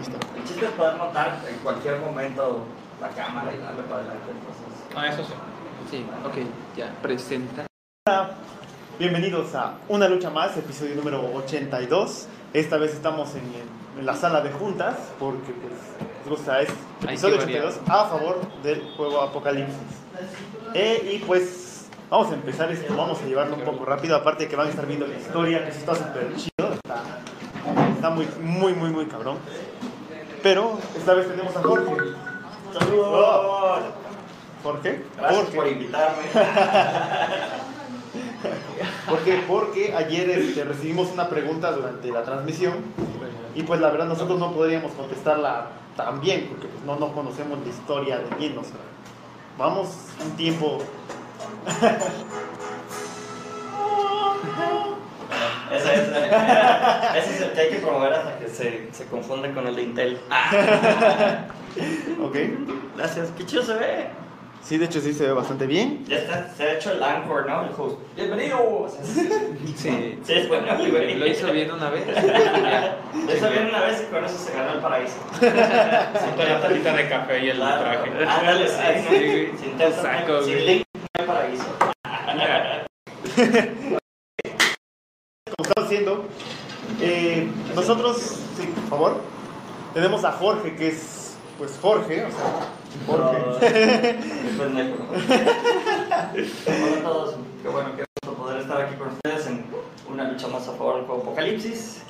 Está. El chiste es poder montar en cualquier momento la cámara y darle para adelante. Entonces, Ah, eso sí. Sí, ok, ya, presenta. Bienvenidos a Una Lucha Más, episodio número 82. Esta vez estamos en, en la sala de juntas porque pues, nos gusta es episodio que variar. 82 a favor del juego Apocalipsis. Eh, y pues vamos a empezar esto, vamos a llevarlo un poco rápido, aparte de que van a estar viendo la historia, que eso está súper chido, está, está muy, muy, muy, muy cabrón. Pero esta vez tenemos a Jorge. ¡Saludos! Jorge, Gracias Jorge. por invitarme. ¿Por qué? Porque ayer este, recibimos una pregunta durante la transmisión y pues la verdad nosotros no podríamos contestarla tan bien porque pues, no, no conocemos la historia de bien. O sea, vamos un tiempo... Ese es, ese es el que hay que promover hasta que se, se confunde con el de Intel. ¿Ok? Gracias, qué chido se ve. Sí, de hecho sí se ve bastante bien. Ya está, se ha hecho el anchor, ¿no? El host. Bienvenidos. Sí. Sí, es bueno. Lo hizo bien una vez. Lo hizo bien una vez y con eso se ganó el paraíso. Con la tacita de café y el Claro. traje. Ándale, sí. Sin Saco, sin link, no hay paraíso. Eh, nosotros, sí, por favor, tenemos a Jorge que es, pues Jorge, o sea, Jorge. Qué. Hola a todos, qué bueno que gusto poder estar aquí con ustedes en una lucha más a favor del juego Apocalipsis.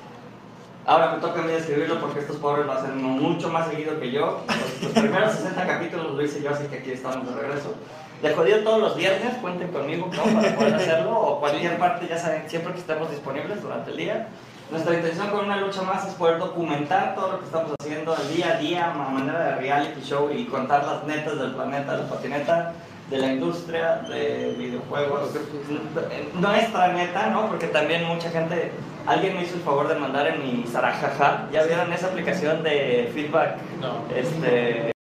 Ahora me toca a mí describirlo porque estos pobres lo hacen mucho más seguido que yo. Los, los primeros 60 capítulos lo hice yo, así que aquí estamos de regreso. De jodido todos los viernes, cuenten conmigo ¿no? para poder hacerlo, o cualquier parte, ya saben, siempre que estemos disponibles durante el día. Nuestra intención con una lucha más es poder documentar todo lo que estamos haciendo el día a día, a manera de reality show y contar las netas del planeta, de la patineta, de la industria de videojuegos. Nuestra neta, ¿no? Porque también mucha gente, alguien me hizo el favor de mandar en mi Sarajaja, ¿ya vieron esa aplicación de feedback? No. Este,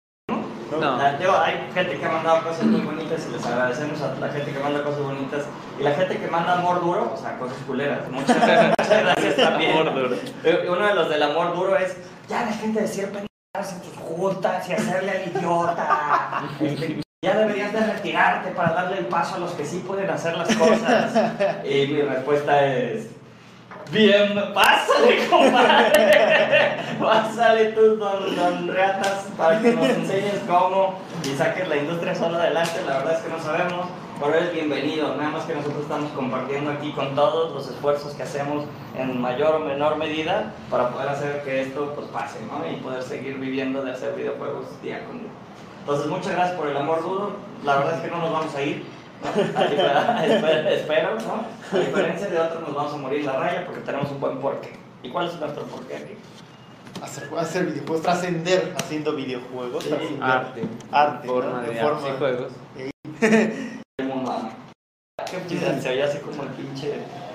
No. Digo, hay gente que ha mandado cosas muy bonitas y les agradecemos a la gente que manda cosas bonitas. Y la gente que manda amor duro, o sea, cosas culeras. Muchas, muchas gracias también. Amor duro. Uno de los del amor duro es, ya dejen de decir pendejadas en tus juntas y hacerle al idiota. Este, ya deberías de retirarte para darle el paso a los que sí pueden hacer las cosas. Y mi respuesta es... Bien, pásale, compadre. Pásale tú, don, don Reatas, para que nos enseñes cómo y saques la industria solo adelante. La verdad es que no sabemos, pero eres bienvenido. Nada más que nosotros estamos compartiendo aquí con todos los esfuerzos que hacemos en mayor o menor medida para poder hacer que esto pues pase, ¿no? Y poder seguir viviendo de hacer videojuegos día con día. Entonces, muchas gracias por el amor duro. La verdad es que no nos vamos a ir. A espero, ¿no? A diferencia de otros, nos vamos a morir la raya porque tenemos un buen porqué. ¿Y cuál es nuestro porqué aquí? Hacer, hacer videojuegos, trascender haciendo videojuegos, Sí. trascender Arte. arte, Forma ¿no? de De arte forma- juegos. El mundo se oye así como el pinche.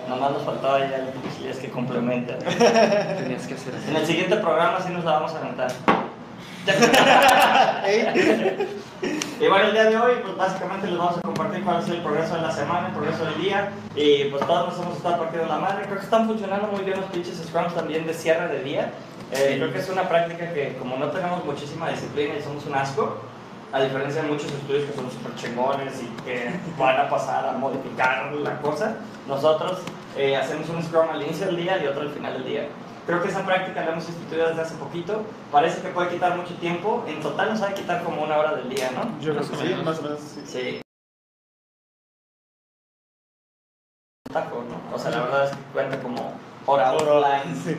Nomás nos faltaba ya el pinche es que complementa. Tenías que hacer En el siguiente programa sí nos la vamos a aventar. Y bueno, el día de hoy, pues básicamente les vamos a compartir cuál ha sido el progreso de la semana, el progreso del día. Y pues todos nos hemos estado partiendo la madre. Creo que están funcionando muy bien los pinches scrums también de cierre de día. Eh, creo que es una práctica que, como no tenemos muchísima disciplina y somos un asco, a diferencia de muchos estudios que son súper chingones y que van a pasar a modificar la cosa, nosotros eh, hacemos un scrum al inicio del día y otro al final del día. Creo que esa práctica la hemos instituido desde hace poquito. Parece que puede quitar mucho tiempo. En total nos va a quitar como una hora del día, ¿no? Yo creo que sí, más o menos sí. Sí. Tajo, ¿no? O sea, la verdad es que cuenta como hora offline. Sí.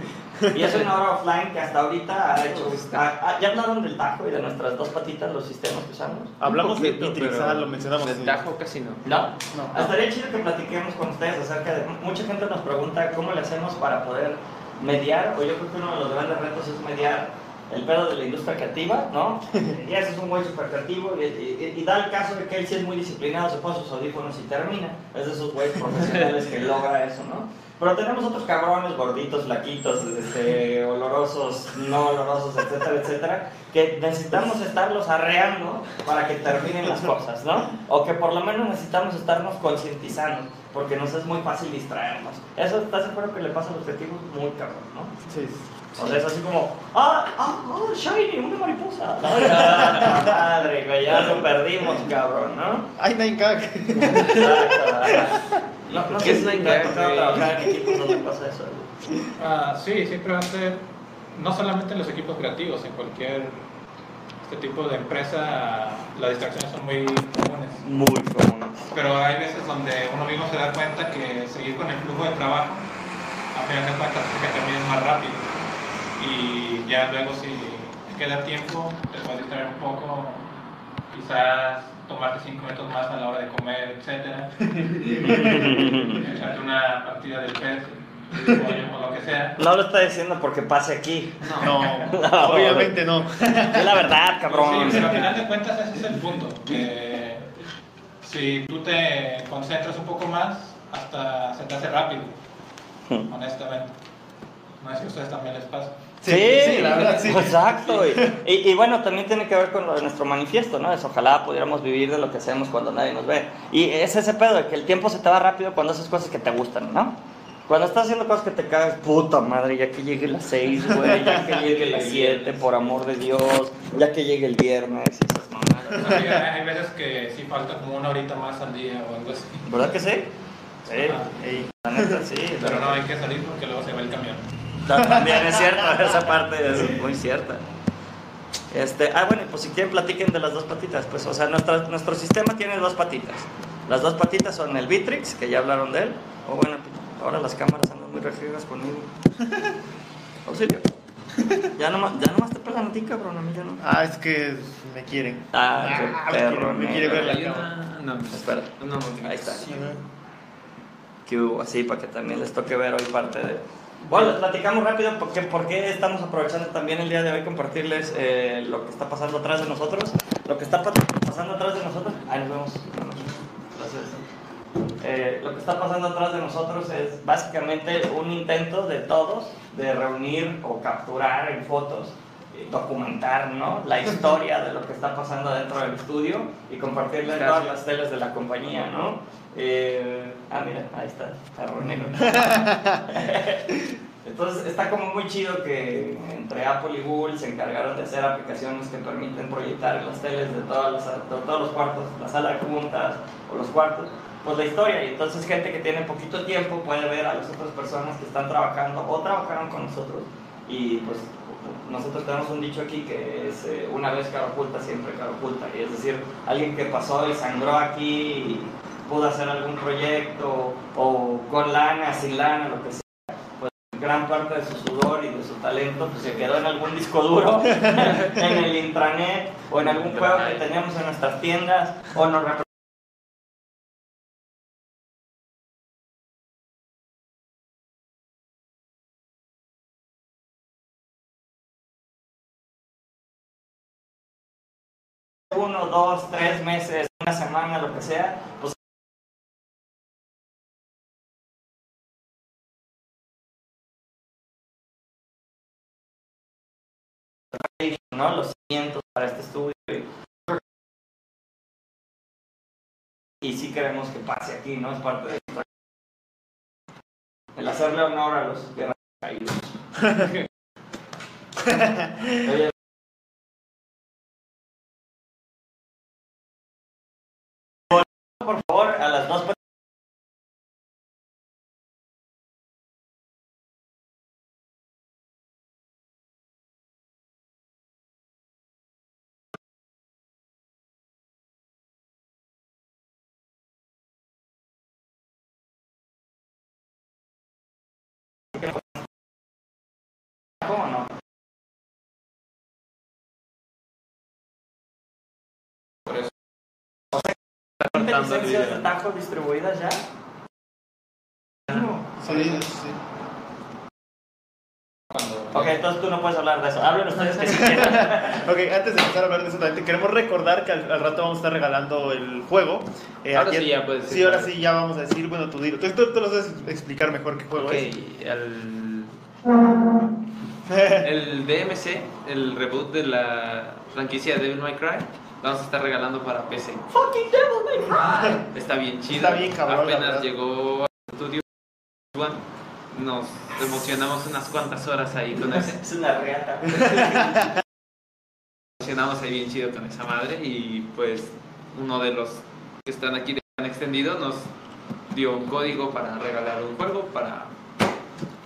Y es una hora offline que hasta ahorita ha hecho. ha- ha- ya hablaron del tajo y de nuestras dos patitas, los sistemas que usamos. Hablamos de poquito, pero ah, lo mencionamos. De sí. tajo casi no. ¿No? No. Estaría chido que platiquemos con ustedes acerca de. Mucha gente nos pregunta cómo le hacemos para poder mediar, o yo creo que uno de los grandes retos es mediar el pedo de la industria creativa, ¿no? Y ese es un güey súper creativo y, y- y da el caso de que él sí es muy disciplinado, se pone sus audífonos y termina. Es de esos güeyes profesionales que logra eso, ¿no? Pero tenemos otros cabrones gorditos, flaquitos, este, olorosos, no olorosos, etcétera, etcétera, que necesitamos estarlos arreando para que terminen las cosas, ¿no? O que por lo menos necesitamos estarnos concientizando, porque nos es muy fácil distraernos. Eso, ¿estás de acuerdo que le pasa a los objetivos muy cabrón, ¿no? Sí. O sea, es así como, ah, ah, ah, Shiny, una mariposa. Ah, madre, güey, ya lo perdimos, cabrón, ¿no? Ay, Nine Gag. Exacto. No, no ¿Qué es trabajar en equipos donde pasa eso. Ah, sí, siempre va a ser, no solamente en los equipos creativos, en cualquier este tipo de empresa, las distracciones son muy comunes. Muy común. Pero hay veces donde uno mismo se da cuenta que seguir con el flujo de trabajo, a final de cuentas, es que termines más rápido. Y ya luego, si queda tiempo, te puedes distraer un poco, quizás tomarte cinco minutos más a la hora de comer, etcétera. Echarte una partida del pez, o lo que sea. No lo está diciendo porque pase aquí. No, obviamente no. Es la verdad, cabrón. Sí, pero al final de cuentas ese es el punto. Que si tú te concentras un poco más, hasta se te hace rápido, honestamente. No sé si a ustedes también les pasa. Sí, sí, la verdad, sí. Exacto. Y, y- y bueno, también tiene que ver con lo de nuestro manifiesto, ¿no? Es ojalá pudiéramos vivir de lo que hacemos cuando nadie nos ve. Y es ese pedo de que el tiempo se te va rápido cuando haces cosas que te gustan, ¿no? Cuando estás haciendo cosas que te cagas, puta madre, ya que llegue las 6, güey, ya que llegue las 7, por amor de Dios, ya que llegue el viernes y esas mamadas. Sí, hay veces que sí falta como una horita más al día o algo así. ¿Verdad que sí? Sí, Ey. la neta sí. Pero no hay que salir porque luego se va el camión. Ta- También es cierto, esa parte es muy cierta. Este, ah, bueno, pues si quieren platiquen de las dos patitas, pues, o sea, nuestra- nuestro sistema tiene dos patitas. Las dos patitas son el Bitrix, que ya hablaron de él, o bueno, ahora las cámaras andan muy regidas conmigo. Auxilio. Ya nomás, ya nomás te pelan a ti, cabrón, a mí ya no. Ah, es que me quieren. Ah, Ah, qué me perro, quiere- me quiere ver la cámara. No, Espera. No, no, Ahí está. Ajá. que hubo así para que también les toque ver hoy parte de... Bueno, les platicamos rápido porque por qué estamos aprovechando también el día de hoy compartirles eh, lo que está pasando atrás de nosotros. Lo que está pa- pasando atrás de nosotros... Ahí nos vemos. Gracias. Eh, lo que está pasando atrás de nosotros es básicamente un intento de todos de reunir o capturar en fotos, eh, documentar ¿no? la historia de lo que está pasando dentro del estudio y compartirla en todas las teles de la compañía. ¿no? Eh, ah, mira, ahí está, está reunido. Entonces está como muy chido que entre Apple y Google se encargaron de hacer aplicaciones que permiten proyectar en las teles de, todas las, de todos los cuartos, la sala de juntas o los cuartos, pues la historia. Y entonces gente que tiene poquito tiempo puede ver a las otras personas que están trabajando o trabajaron con nosotros. Y pues nosotros tenemos un dicho aquí que es eh, una vez cara oculta, siempre cara oculta. Y es decir, alguien que pasó y sangró aquí y pudo hacer algún proyecto o con lana, sin lana, lo que sea gran parte de su sudor y de su talento pues, se quedó en algún disco duro, en el intranet o en algún juego que teníamos en nuestras tiendas o nos uno, dos, tres meses, una semana, lo que sea, pues ¿no? los cimientos para este estudio. Y sí queremos que pase aquí, ¿no? Es parte de nuestra- el hacerle honor a los guerreros caídos. Oye, por favor, a ¿Cómo no? Por eso. ¿Tiene licencias de tajo distribuidas ya? Sí, sí. Cuando, Ok, entonces tú no puedes hablar de eso. Hablen ustedes que si quieren. Ok, antes de empezar a hablar de eso, también te queremos recordar que al, al rato vamos a estar regalando el juego. Eh, Ahora sí ya puedes Sí, decir. ahora sí ya vamos a decir, bueno, tú dilo. Tú, tú, tú lo sabes explicar mejor qué juego Ok, es. el, el DMC, el reboot de la franquicia Devil May Cry, vamos a estar regalando para PC. Fucking Devil May Cry. Está bien chido. Está bien cabrón, Apenas llegó al estudio One nos emocionamos unas cuantas horas ahí con ese. Es una reata. emocionamos ahí bien chido con esa madre y pues uno de los que están aquí de tan extendido nos dio un código para regalar un juego para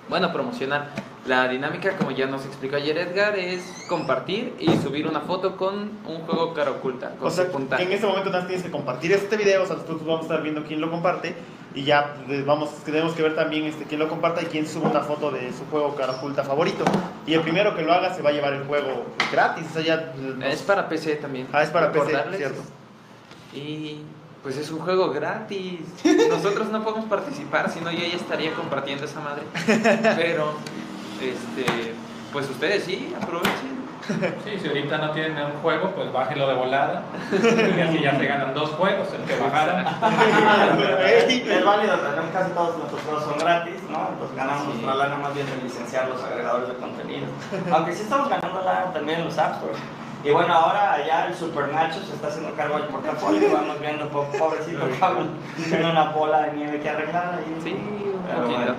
bueno promocionar la dinámica como ya nos explicó ayer Edgar es compartir y subir una foto con un juego cara oculta con O sea, en este momento nada más tienes que compartir este video, o sea, nosotros vamos a estar viendo quién lo comparte y ya pues, vamos, tenemos que ver también este, quién lo comparta y quién sube una foto de su juego cara oculta favorito. Y el primero que lo haga se va a llevar el juego gratis, o sea, ya... nos- es para PC también Ah, es para PC, cierto. y pues es un juego gratis nosotros no podemos participar si no yo ya estaría compartiendo esa madre pero este pues ustedes sí aprovechen Sí, si ahorita no tienen un juego, pues bájenlo de volada. Y así ya se ganan dos juegos, el que bajaron. Es válido, también casi todos nuestros juegos son gratis, ¿no? Entonces ganamos Sí. nuestra lana más bien de licenciar los agregadores de contenido. Aunque sí estamos ganando lana también en los App Stores. Y bueno, ahora allá el Super Nacho se está haciendo cargo del portafolio. Vamos viendo, po- pobrecito Pablo, tiene una bola de nieve que arreglar ahí. sí un Pero bueno.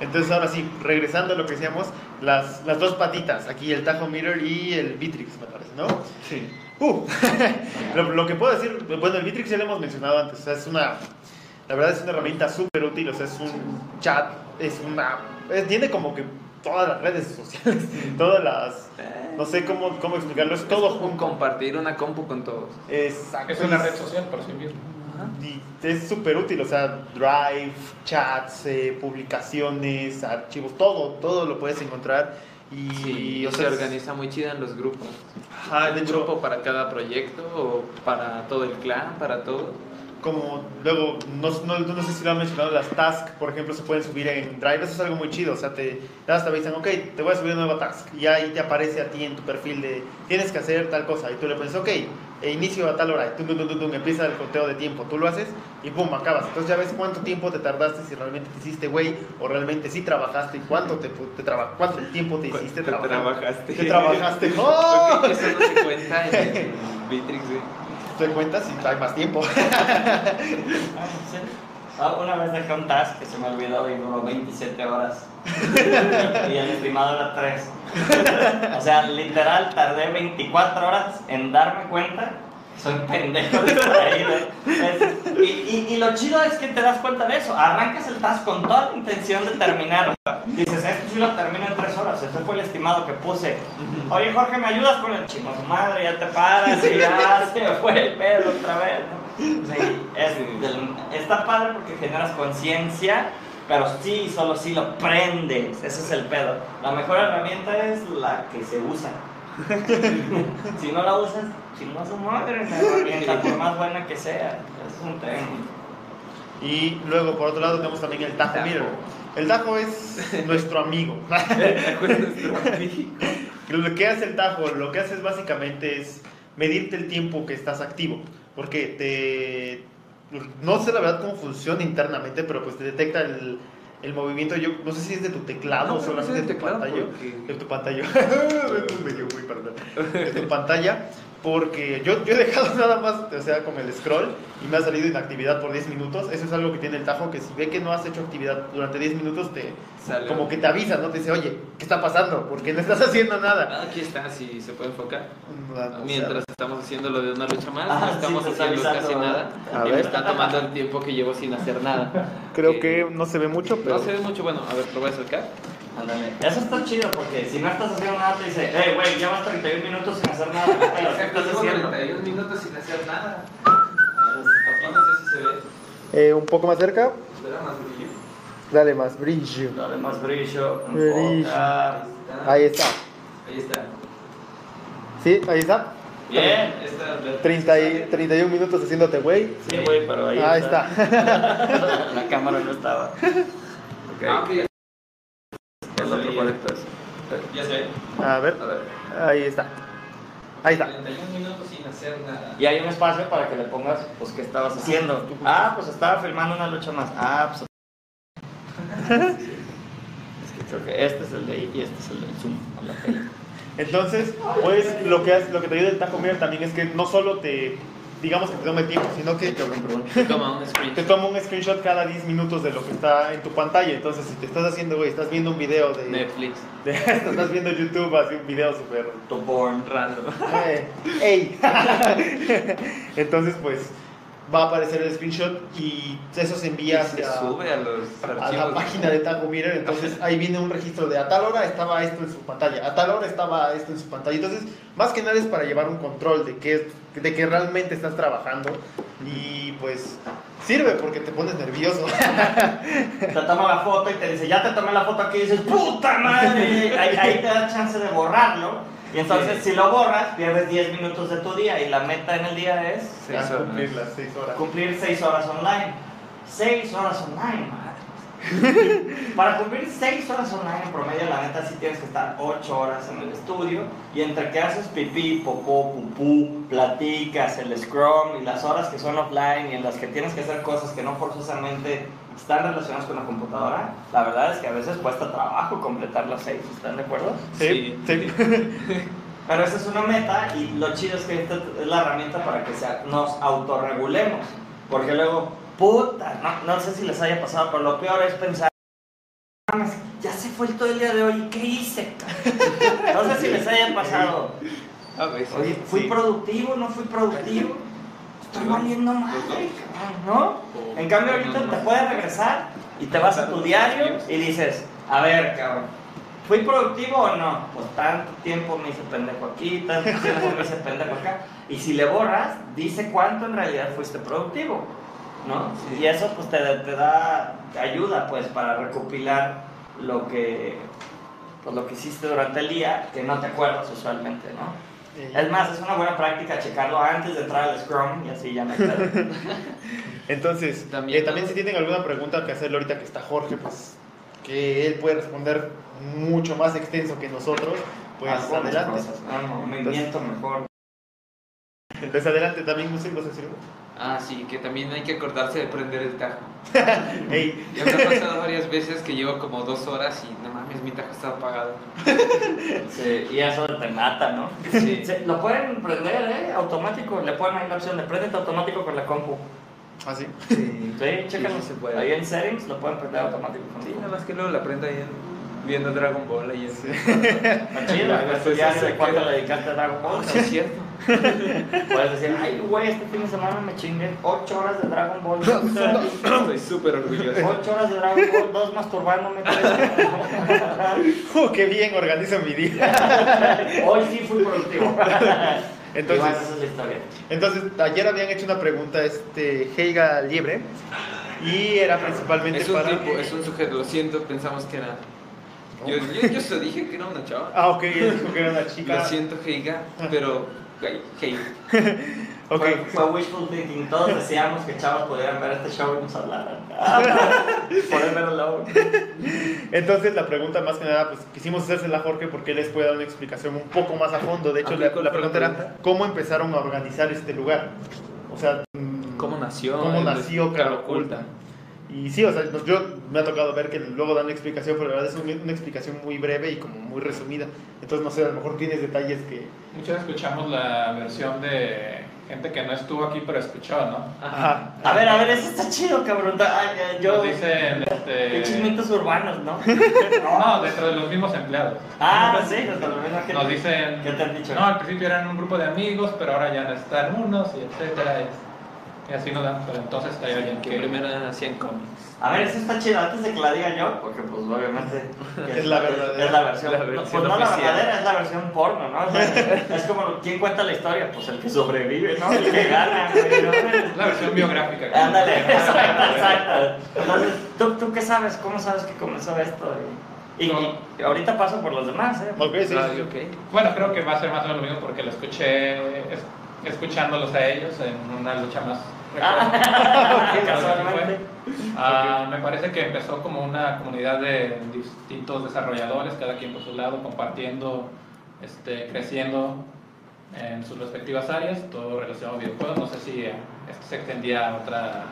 Entonces ahora sí, regresando a lo que decíamos, las, las dos patitas, aquí el Tajo Mirror y el Bitrix, me parece, ¿no? Sí. Uh, lo, lo que puedo decir, bueno, el Bitrix ya lo hemos mencionado antes, o sea, es una, la verdad es una herramienta súper útil, o sea, es un chat, es una, es- tiene como que todas las redes sociales, todas las, no sé cómo, cómo explicarlo, es todo Es como junto. compartir una compu con todos Exacto. Es una red social por sí mismo. Y es súper útil, o sea, Drive, chats, eh, publicaciones, archivos, todo, todo lo puedes encontrar. Y, Sí, o se sea, es- organiza muy chida en los grupos. Ajá, de un hecho, grupo para cada proyecto o para todo el clan, para todo. Como luego, no, no, no sé si lo han mencionado, las tasks, por ejemplo, se pueden subir en Drive, eso es algo muy chido, o sea, te, te te avisan, ok, te voy a subir una nueva task, y ahí te aparece a ti en tu perfil de, tienes que hacer tal cosa, y tú le pones, ok, e inicio a tal hora, y tum, tum, tum, empieza el conteo de tiempo, tú lo haces, y pum, acabas, entonces ya ves cuánto tiempo te tardaste, si realmente te hiciste güey, o realmente sí trabajaste, y cuánto, te, te traba- cuánto tiempo te hiciste Te trabajaste. Te trabajaste, ¡oh! Porque eso no se cuenta en el Bitrix, güey. Te cuentas y hay más tiempo. Ah, Una vez dejé un task que se me olvidó y duró 27 horas. y el estimado era 3. O sea, literal, tardé 24 horas en darme cuenta. Soy pendejo distraído. Y, lo chido es que te das cuenta de eso. Arrancas el task con toda la intención de terminar. Dices, esto sí lo termino en 3 horas. Ese fue el estimado que puse. Oye, Jorge, ¿me ayudas con el chingo? Madre, ya te paras y ya se fue el pedo otra vez. ¿no? Sí, está padre porque generas conciencia, pero sí, solo si lo prendes. Ese es el pedo. La mejor herramienta es la que se usa. si no la usas, chingo a su madre la herramienta, por más buena que sea. Es un tema. Y luego, por otro lado, tenemos también el Tajo Tajo. Mirror. El Tajo es nuestro amigo. Lo que hace el Tajo, lo que hace es básicamente es medirte el tiempo que estás activo. Porque te. No sé la verdad cómo funciona internamente, pero pues te detecta el, el movimiento. Yo no sé si es de tu teclado o solamente de tu pantalla. De tu pantalla. De tu pantalla. Porque yo, yo he dejado nada más, o sea, con el scroll y me ha salido inactividad por 10 minutos. Eso es algo que tiene el Tajo, que si ve que no has hecho actividad durante 10 minutos, te, Sale. como que te avisa, ¿no? Te dice, oye, ¿qué está pasando? ¿Por qué no estás haciendo nada? Ah, Aquí está, si se puede enfocar. Sea, Mientras estamos haciendo lo de una lucha más, Ah, no sí, estamos haciendo casi nada. A y ver. me está tomando el tiempo que llevo sin hacer nada. Creo Eh, que no se ve mucho, pero... No se ve mucho, bueno, a ver, lo voy a acercar. Ándale. Eso está chido porque si no estás haciendo nada, te dice, hey, güey, llevas 31 minutos sin hacer nada. ¿Qué estás haciendo? 41 minutos sin hacer nada. Aquí no sé si se ve. Eh, un poco más cerca, ¿Verá más brillo? dale más brillo. Dale más brillo. Brillo. Ahí está. Ahí está. Sí, ahí está. Bien. Esta 30 y, 31 minutos haciéndote güey. Sí, güey, pero ahí, Ahí está. La cámara no estaba. Ah, ok. El otro conector. Ya se ve. A ver, A ver. ahí está. Ahí está. 41 minutos sin hacer nada. Y hay un espacio para que le pongas, pues, ¿qué estabas haciendo? Ah, pues estaba filmando una lucha más. Ah, pues. Es que creo que este es el de ahí y este es el del Zoom. Entonces, pues lo que, lo que te ayuda el Tajo Mirror también es que no solo te, digamos que te tome tiempo, sino que Te toma un te screenshot. toma un screenshot cada 10 minutos de lo que está en tu pantalla. Entonces, si te estás haciendo, güey, estás viendo un video de, Netflix. de- estás viendo YouTube, así un video súper Tu porn. Random. ¡Ey! Entonces, pues, va a aparecer el screenshot y eso se envía se hacia- sube a los a la página de Tago Mirror. Entonces, ahí viene un registro de a tal hora estaba esto en su pantalla, a tal hora estaba esto en su pantalla. Entonces, más que nada es para llevar un control de que, de que realmente estás trabajando y pues sirve porque te pones nervioso. Te toma la foto y te dice, ya te tomé la foto aquí y dices, ¡puta madre! Ahí, ahí te da chance de borrarlo. Y entonces, si lo borras, pierdes 10 minutos de tu día. Y la meta en el día es Seis Ya horas. cumplir las 6 horas. cumplir 6 horas online. 6 horas online, madre. Para cumplir 6 horas online en promedio, la neta sí tienes que estar 8 horas en el estudio. Y entre que haces pipí, popó, pupú, platicas, el scrum y las horas que son offline y en las que tienes que hacer cosas que no forzosamente están relacionadas con la computadora, la verdad es que a veces cuesta trabajo completar las 6. ¿Están de acuerdo? Sí, sí. Pero esa es una meta y lo chido es que esta es la herramienta para que sea- nos autorregulemos. Porque luego, puta, no, no sé si les haya pasado, pero lo peor es pensar, "Mames, ya se fue el todo el día de hoy, ¿qué hice? No sé si les haya pasado. A veces. Oye, ¿fui Sí. productivo? ¿No fui productivo? Estoy valiendo madre, ¿no? En cambio, ahorita te puedes regresar y te vas a tu diario y dices, a ver, cabrón, ¿fui productivo o no? Pues tanto tiempo me hice pendejo aquí, tanto tiempo me hice pendejo acá. Y si le borras, dice cuánto en realidad fuiste productivo, ¿no? Y eso pues te, te da, ayuda pues para recopilar lo que, pues, lo que hiciste durante el día que no te acuerdas usualmente, ¿no? Eh, Es más, es una buena práctica checarlo antes de entrar al Scrum y así ya me quedo. Entonces, También, también, también ¿no? si tienen alguna pregunta que hacerle ahorita que está Jorge, pues que él puede responder mucho más extenso que nosotros, pues adelante. cosas, ¿no? No, me miento mejor. Entonces adelante, también no sé, ¿vas a decir algo? Ah, sí, que también hay que acordarse de prender el tajo. Ey, Ya me ha pasado varias veces que llevo como dos horas y no mames, mi tajo está apagado. Sí, y eso te mata, ¿no? Sí. Sí, lo pueden prender, ¿eh? Automático. Le ponen ahí la opción de prendete automático con la compu. así. Sí, Sí, chécalo. sí se puede. Ahí en settings lo pueden prender automático con Sí, nada más que luego la prendo ahí en- viendo Dragon Ball ahí en... Está chido, Después ya se de cuánto le dedicaste a Dragon Ball. Oh, sí es cierto. Puedes decir, ay, güey, este fin de semana me chingué 8 horas de Dragon Ball. Estoy súper orgulloso. 8 horas de Dragon Ball, 2 masturbándome. tres- ¡Uh, qué bien organizo mi día! Hoy sí fui productivo. Entonces- Y bueno, esa es la historia. Entonces, ayer habían hecho una pregunta este Heiga Liebre y era principalmente Es un para... tipo, es un sujeto, lo siento, pensamos que era... Yo, yo, yo se dije que era una chava. Ah, ok, él dijo que era una chica. Lo siento, Heiga, pero... Hey, hey. Ok. Fue, fue wishful thinking. Todos deseamos que chavos pudieran ver este show y nos hablaran. Forever alone. Entonces la pregunta más que nada, pues quisimos hacérsela a Jorge porque él les puede dar una explicación un poco más a fondo. De hecho, Ah, la, ¿cuál la pregunta era cómo empezaron a organizar este lugar. O sea, ¿Cómo nació? ¿Cómo nació Cara Oculta? Y sí, o sea, no- yo me ha tocado ver que luego dan una explicación, pero la verdad es un- una explicación muy breve y como muy resumida. Entonces, no sé, a lo mejor tienes detalles que... Muchos escuchamos la versión de gente que no estuvo aquí pero escuchó, ¿no? Ajá. A ver, a ver, eso está chido, cabrón. Ay, yo. Nos dicen, Qué este... chismitos urbanos, ¿no? No, dentro de los mismos empleados. Ah, sí, hasta lo menos que Nos dicen... ¿Qué te han dicho? No, al principio eran un grupo de amigos, pero ahora ya no están unos, y etcétera. Y, y así nos dan, pero entonces hay alguien Que que... primero hacían cómics. A ver, eso está chido. Antes de que la diga yo, porque pues obviamente. Es la verdadera. Es la versión. La no, versión pues no la verdadera, es la versión porno, ¿no? O sea, es como, ¿quién cuenta la historia? Pues el que sobrevive, ¿no? El que gana, güey, ¿no? La versión biográfica. Ándale, exacto, exacto. Entonces, ¿tú, ¿tú qué sabes? ¿Cómo sabes que comenzó esto? Y, y- y ahorita paso por los demás, ¿eh? Sí. Bueno, creo que va a ser más o menos lo mismo porque lo escuché es- escuchándolos a ellos en una lucha más. Ah, casualmente. Ah, me parece que empezó como una comunidad de distintos desarrolladores, cada quien por su lado, compartiendo, este, creciendo en sus respectivas áreas, todo relacionado a videojuegos. No sé si eh, esto se extendía a, otra-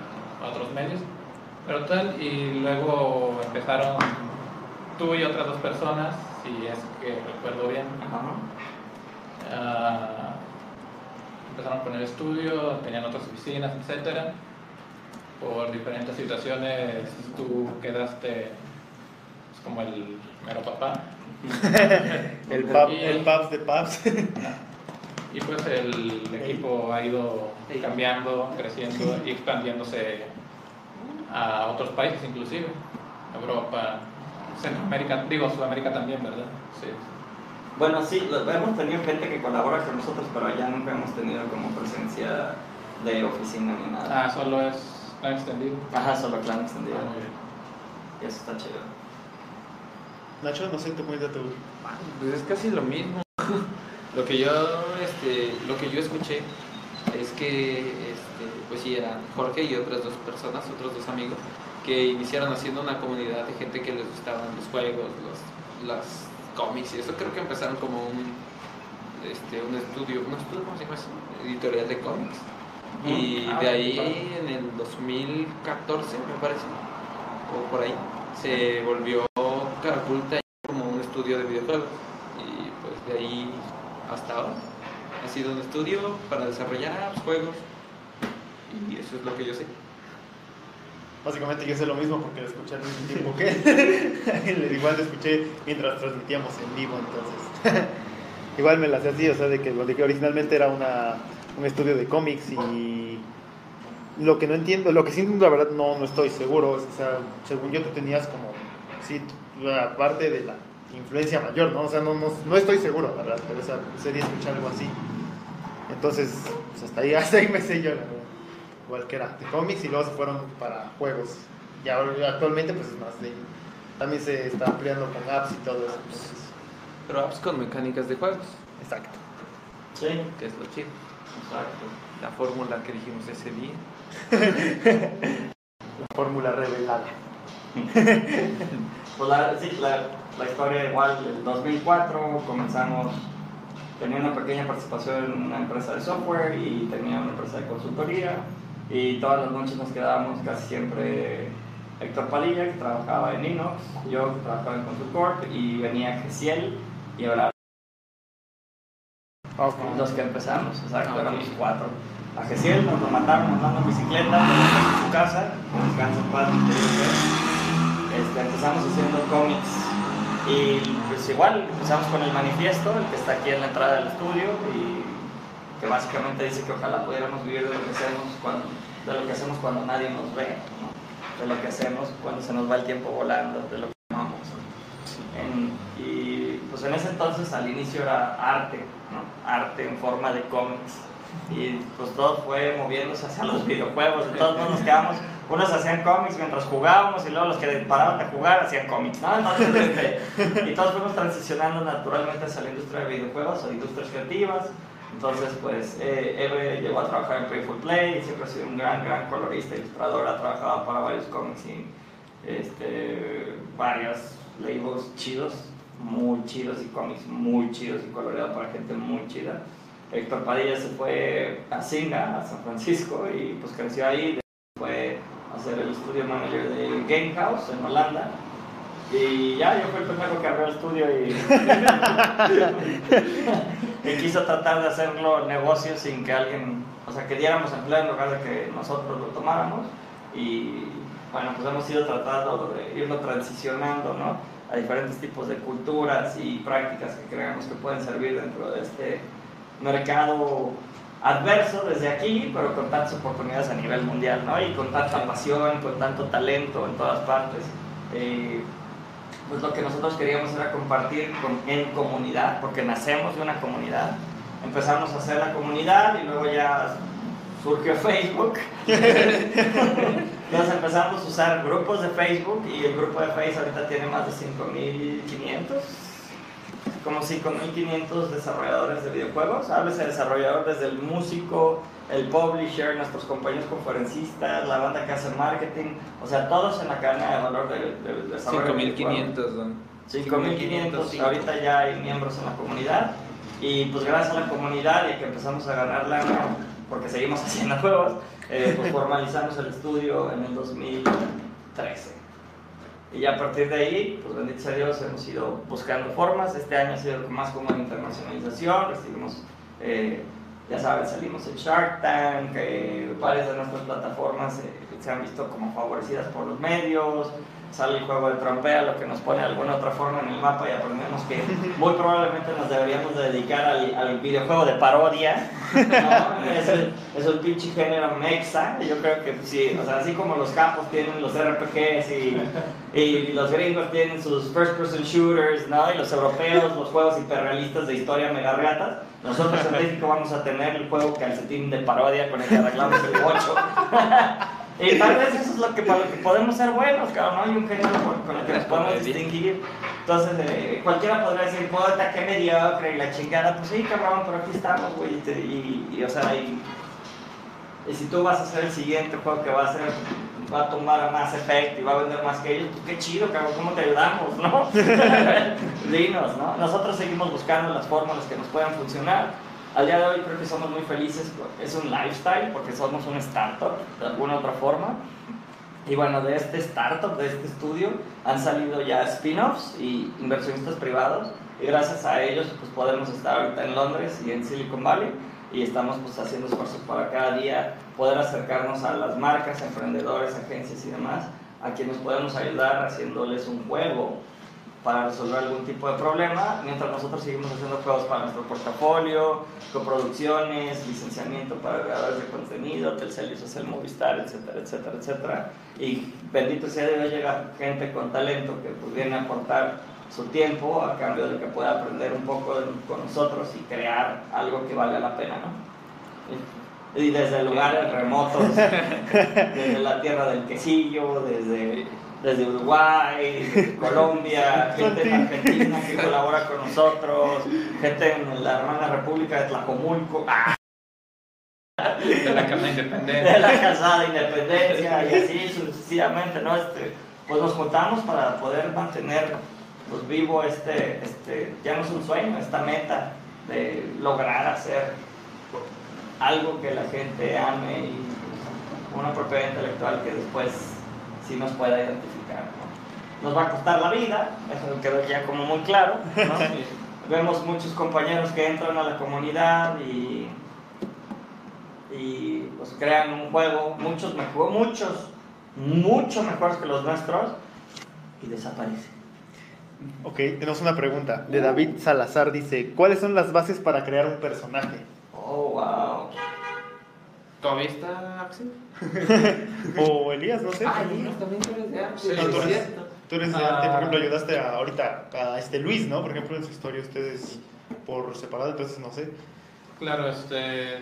a otros medios, pero tal. Y luego empezaron tú y otras dos personas, si es que recuerdo bien, Ajá. Empezaron con el estudio, tenían otras oficinas, etcétera. Por diferentes situaciones tú quedaste pues, como el mero papá. El, pub, Y- el Pubs de Pubs. Y pues el equipo ha ido cambiando, creciendo y expandiéndose a otros países inclusive. Europa, Centroamérica, digo Sudamérica también, ¿verdad? Sí. Bueno, sí, hemos tenido gente que colabora con nosotros, pero ya nunca hemos tenido como presencia de oficina ni nada. Ah, solo es plan extendido. Ajá, solo clan extendido. Ah, muy bien. Y eso está chido. Nacho, no sé, te cuenta tú. Pues es casi lo mismo. lo que yo, este, lo que yo escuché es que, este, pues sí, eran Jorge y otras dos personas, otros dos amigos, que iniciaron haciendo una comunidad de gente que les gustaban los juegos, los, las cómics y eso. Creo que empezaron como un, este, un estudio, estudio, ¿cómo se llama eso? Editorial de cómics. Y Ah, de ahí en el 2014, me parece, o por ahí, se volvió Caraculta como un estudio de videojuegos. Y pues de ahí hasta ahora ha sido un estudio para desarrollar apps, juegos. Y eso es lo que yo sé. Básicamente yo sé lo mismo porque lo escuché al mismo tiempo que. Igual lo escuché mientras transmitíamos en vivo, entonces. Igual me la sé así, o sea, de que, de que originalmente era una, un estudio de cómics y lo que no entiendo, lo que sí, la verdad, no, no estoy seguro, o sea, según yo tú tenías como, sí, la parte de la influencia mayor, ¿no? O sea, no, no, no estoy seguro, la verdad, pero esa, sería escuchar algo así. Entonces, pues hasta ahí, hasta ahí me sé yo, la verdad. Igual que era de cómics y luego se fueron para juegos. Y ahora actualmente pues es más de... También se está ampliando con apps y todo eso. entonces, Pero apps con mecánicas de juegos, exacto. Sí, que es lo chido. exacto. La fórmula que dijimos ese día. La fórmula revelada. Pues la, sí, la, la historia igual, del 2004 comenzamos, tenía una pequeña participación en una empresa de software y tenía una empresa de consultoría y todas las noches nos quedábamos casi siempre Héctor Padilla, que trabajaba en Inox, yo que trabajaba en Consulcorp y venía Gesiel y ahora los que empezamos, exacto, Ah, éramos cuatro. A Gesiel nos lo mataron andando en bicicleta en su casa, con descanso en paz, este, empezamos haciendo cómics. Y pues igual empezamos con el manifiesto, el que está aquí en la entrada del estudio y que básicamente dice que ojalá pudiéramos vivir de lo que hacemos cuando, de lo que hacemos cuando nadie nos ve, ¿no? de lo que hacemos cuando se nos va el tiempo volando, de lo que amamos. En- y pues en ese entonces al inicio era arte, ¿no? arte en forma de cómics. Y pues todo fue moviéndose hacia los videojuegos. Entonces nos quedamos, unos hacían cómics mientras jugábamos y luego los que paraban de jugar hacían cómics, ¿no? Entonces, este, y todos fuimos transicionando naturalmente hacia la industria de videojuegos o industrias creativas. Entonces, pues, eh, llegó a trabajar en Playful Play, siempre ha sido un gran, gran colorista, ilustrador, ha trabajado para varios cómics y este, varios labels chidos, muy chidos y cómics muy chidos y coloreado para gente muy chida. Héctor Padilla se fue a Singa, a San Francisco, y pues creció ahí, fue a ser el estudio manager de Game House en Holanda. Y ya, yo fui el primero que abrió el estudio y, y quiso tratar de hacerlo negocio sin que alguien, o sea, que diéramos empleo en lugar de que nosotros lo tomáramos. Y bueno, pues hemos ido tratando de irlo transicionando, ¿no? A diferentes tipos de culturas y prácticas que creemos que pueden servir dentro de este mercado adverso desde aquí, pero con tantas oportunidades a nivel mundial, ¿no? Y con tanta pasión, con tanto talento en todas partes. Eh, pues lo que nosotros queríamos era compartir con- en comunidad, porque nacemos de una comunidad. Empezamos a hacer la comunidad y luego ya surgió Facebook. Entonces empezamos a usar grupos de Facebook y el grupo de Facebook ahorita tiene más de 5.500, como 5.500 desarrolladores de videojuegos. Háblese de desarrollador desde el músico, el publisher, nuestros compañeros conferencistas, la banda que hace marketing, o sea, todos en la cadena de valor del de, de desarrollo. de videojuegos. 5500, don. 5.500, ahorita ya hay miembros en la comunidad y pues gracias a la comunidad y que empezamos a ganar lana porque seguimos haciendo juegos, eh, pues formalizamos el estudio en el 2013. Y a partir de ahí, pues bendito sea Dios, hemos ido buscando formas. Este año ha sido más como de internacionalización, recibimos eh, ya sabes, salimos en Shark Tank, eh, varias de nuestras plataformas eh, se han visto como favorecidas por los medios, sale el juego de trompea, lo que nos pone de alguna otra forma en el mapa y aprendemos que muy probablemente nos deberíamos de dedicar al, al videojuego de parodia, ¿no? es, el, es el pinche género mexa, yo creo que sí, o sea, así como los capos tienen los RPGs y, y los gringos tienen sus first person shooters, ¿no? Y los europeos los juegos hiperrealistas de historia mega regatas, nosotros en México vamos a tener el juego calcetín de parodia con el que arreglamos el 8. Y tal vez eso es lo que, para lo que podemos ser buenos, cabrón, ¿no? Hay un género con, el que nos podemos distinguir. Entonces, eh, cualquiera podría decir, puta, qué mediocre y la chingada. Pues sí, cabrón, pero aquí estamos, güey. Y, te- y, y, o sea, y, y si tú vas a hacer el siguiente juego que va a ser, va a tomar más efecto y va a vender más que ellos, pues qué chido, cabrón, ¿cómo te ayudamos, no? Dinos, ¿no? Nosotros seguimos buscando las fórmulas que nos puedan funcionar. Al día de hoy creo que somos muy felices, es un lifestyle porque somos un startup de alguna otra forma. Y bueno, de este startup, de este estudio, han salido ya spin-offs y inversionistas privados. Y gracias a ellos pues podemos estar ahorita en Londres y en Silicon Valley. Y estamos pues haciendo esfuerzos para cada día poder acercarnos a las marcas, emprendedores, agencias y demás, a quienes podemos ayudar haciéndoles un juego para resolver algún tipo de problema, mientras nosotros seguimos haciendo juegos para nuestro portafolio, coproducciones, licenciamiento para creadores de contenido, Telcel, el Movistar, etcétera, etcétera, etcétera. Y bendito sea Dios, llega gente con talento que pues, viene a aportar su tiempo a cambio de que pueda aprender un poco de- con nosotros y crear algo que valga la pena, ¿no? Y, y desde lugares remotos, desde la tierra del quesillo, desde, desde Uruguay, Colombia, gente en Argentina que colabora con nosotros, gente en la hermana República de Tlajomulco, ¡ah! De la Casa de de Independencia. la Casa de Independencia y así sucesivamente, ¿no? Este, pues nos juntamos para poder mantener pues, vivo este, este, ya no es un sueño, esta meta de lograr hacer algo que la gente ame y una propiedad intelectual que después sí nos pueda identificar. ¿no? Nos va a costar la vida, eso quedó ya como muy claro, ¿no? Vemos muchos compañeros que entran a la comunidad y y pues crean un juego, muchos mejor, muchos, mucho mejores que los nuestros, y desaparecen. Ok, tenemos una pregunta de David Salazar. Dice, ¿cuáles son las bases para crear un personaje? Oh, wow. ¿Todavía está Axel? O Elías, no sé. Ah, Elías, también tú eres de Axel. Sí, No, tú es eres-. Tú eres de arte, por ejemplo, ayudaste a- ahorita a este Luis, ¿no? Por ejemplo, en su historia ustedes por separado, entonces no sé. Claro, este,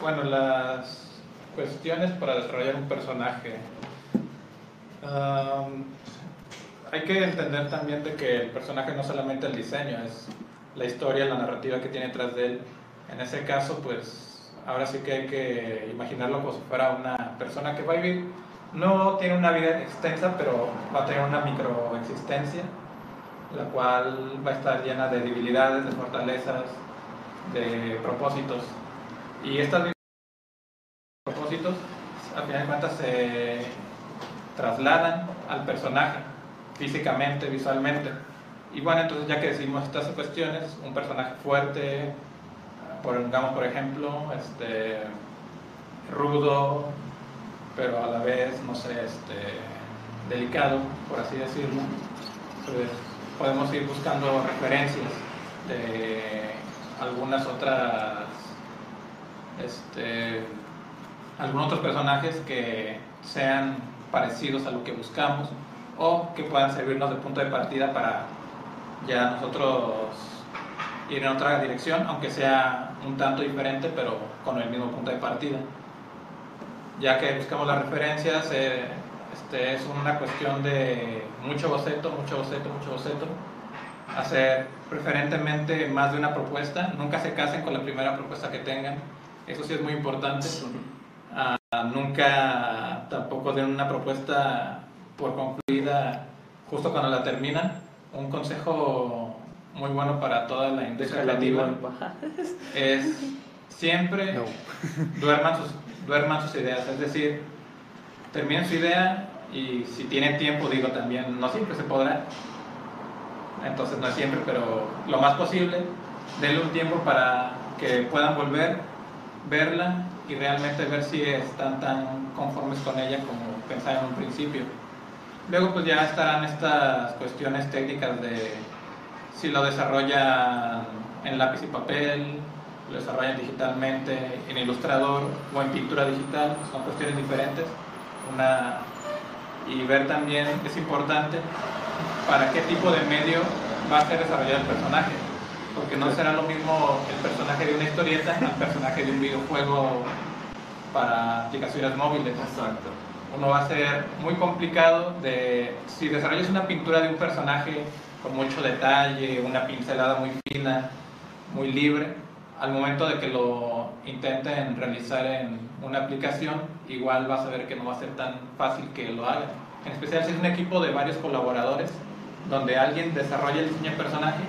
bueno, las cuestiones para desarrollar un personaje. Hay que entender también de que el personaje no solamente el diseño, es la historia, la narrativa que tiene detrás de él. En ese caso, pues ahora sí que hay que imaginarlo como si fuera una persona que va a vivir, no tiene una vida extensa, pero va a tener una microexistencia, la cual va a estar llena de debilidades, de fortalezas, de propósitos. Y estas propósitos, al final de cuentas, se trasladan al personaje, físicamente, visualmente. Y bueno, entonces ya que decimos estas cuestiones, un personaje fuerte, por, digamos, por ejemplo, este, rudo, pero a la vez, no sé, este, delicado, por así decirlo, pues podemos ir buscando referencias de algunas otras, este, algunos otros personajes que sean parecidos a lo que buscamos o que puedan servirnos de punto de partida para ya nosotros ir en otra dirección, aunque sea un tanto diferente, pero con el mismo punto de partida. Ya que buscamos las referencias, eh, este, es una cuestión de mucho boceto, mucho boceto, mucho boceto. Hacer preferentemente más de una propuesta, nunca se casen con la primera propuesta que tengan, eso sí es muy importante. Ah, nunca tampoco den una propuesta por concluida justo cuando la terminan. Un consejo muy bueno para toda la industria creativa es siempre No. duerman, sus, duerman sus ideas, es decir, terminen su idea y si tienen tiempo, digo también, no siempre se podrá, entonces no es siempre, pero lo más posible, denle un tiempo para que puedan volver verla y realmente ver si están tan conformes con ella como pensaban en un principio. Luego pues ya estarán estas cuestiones técnicas de si lo desarrollan en lápiz y papel, lo desarrollan digitalmente, en ilustrador o en pintura digital, son cuestiones diferentes. Una, y ver también es importante para qué tipo de medio va a ser desarrollado el personaje. Porque no será lo mismo el personaje de una historieta al personaje de un videojuego para aplicaciones móviles. Exacto. Uno va a ser muy complicado de si desarrollas una pintura de un personaje con mucho detalle, una pincelada muy fina, muy libre, al momento de que lo intenten realizar en una aplicación, igual vas a ver que no va a ser tan fácil que lo hagan. En especial si es un equipo de varios colaboradores, donde alguien desarrolla el diseño de personaje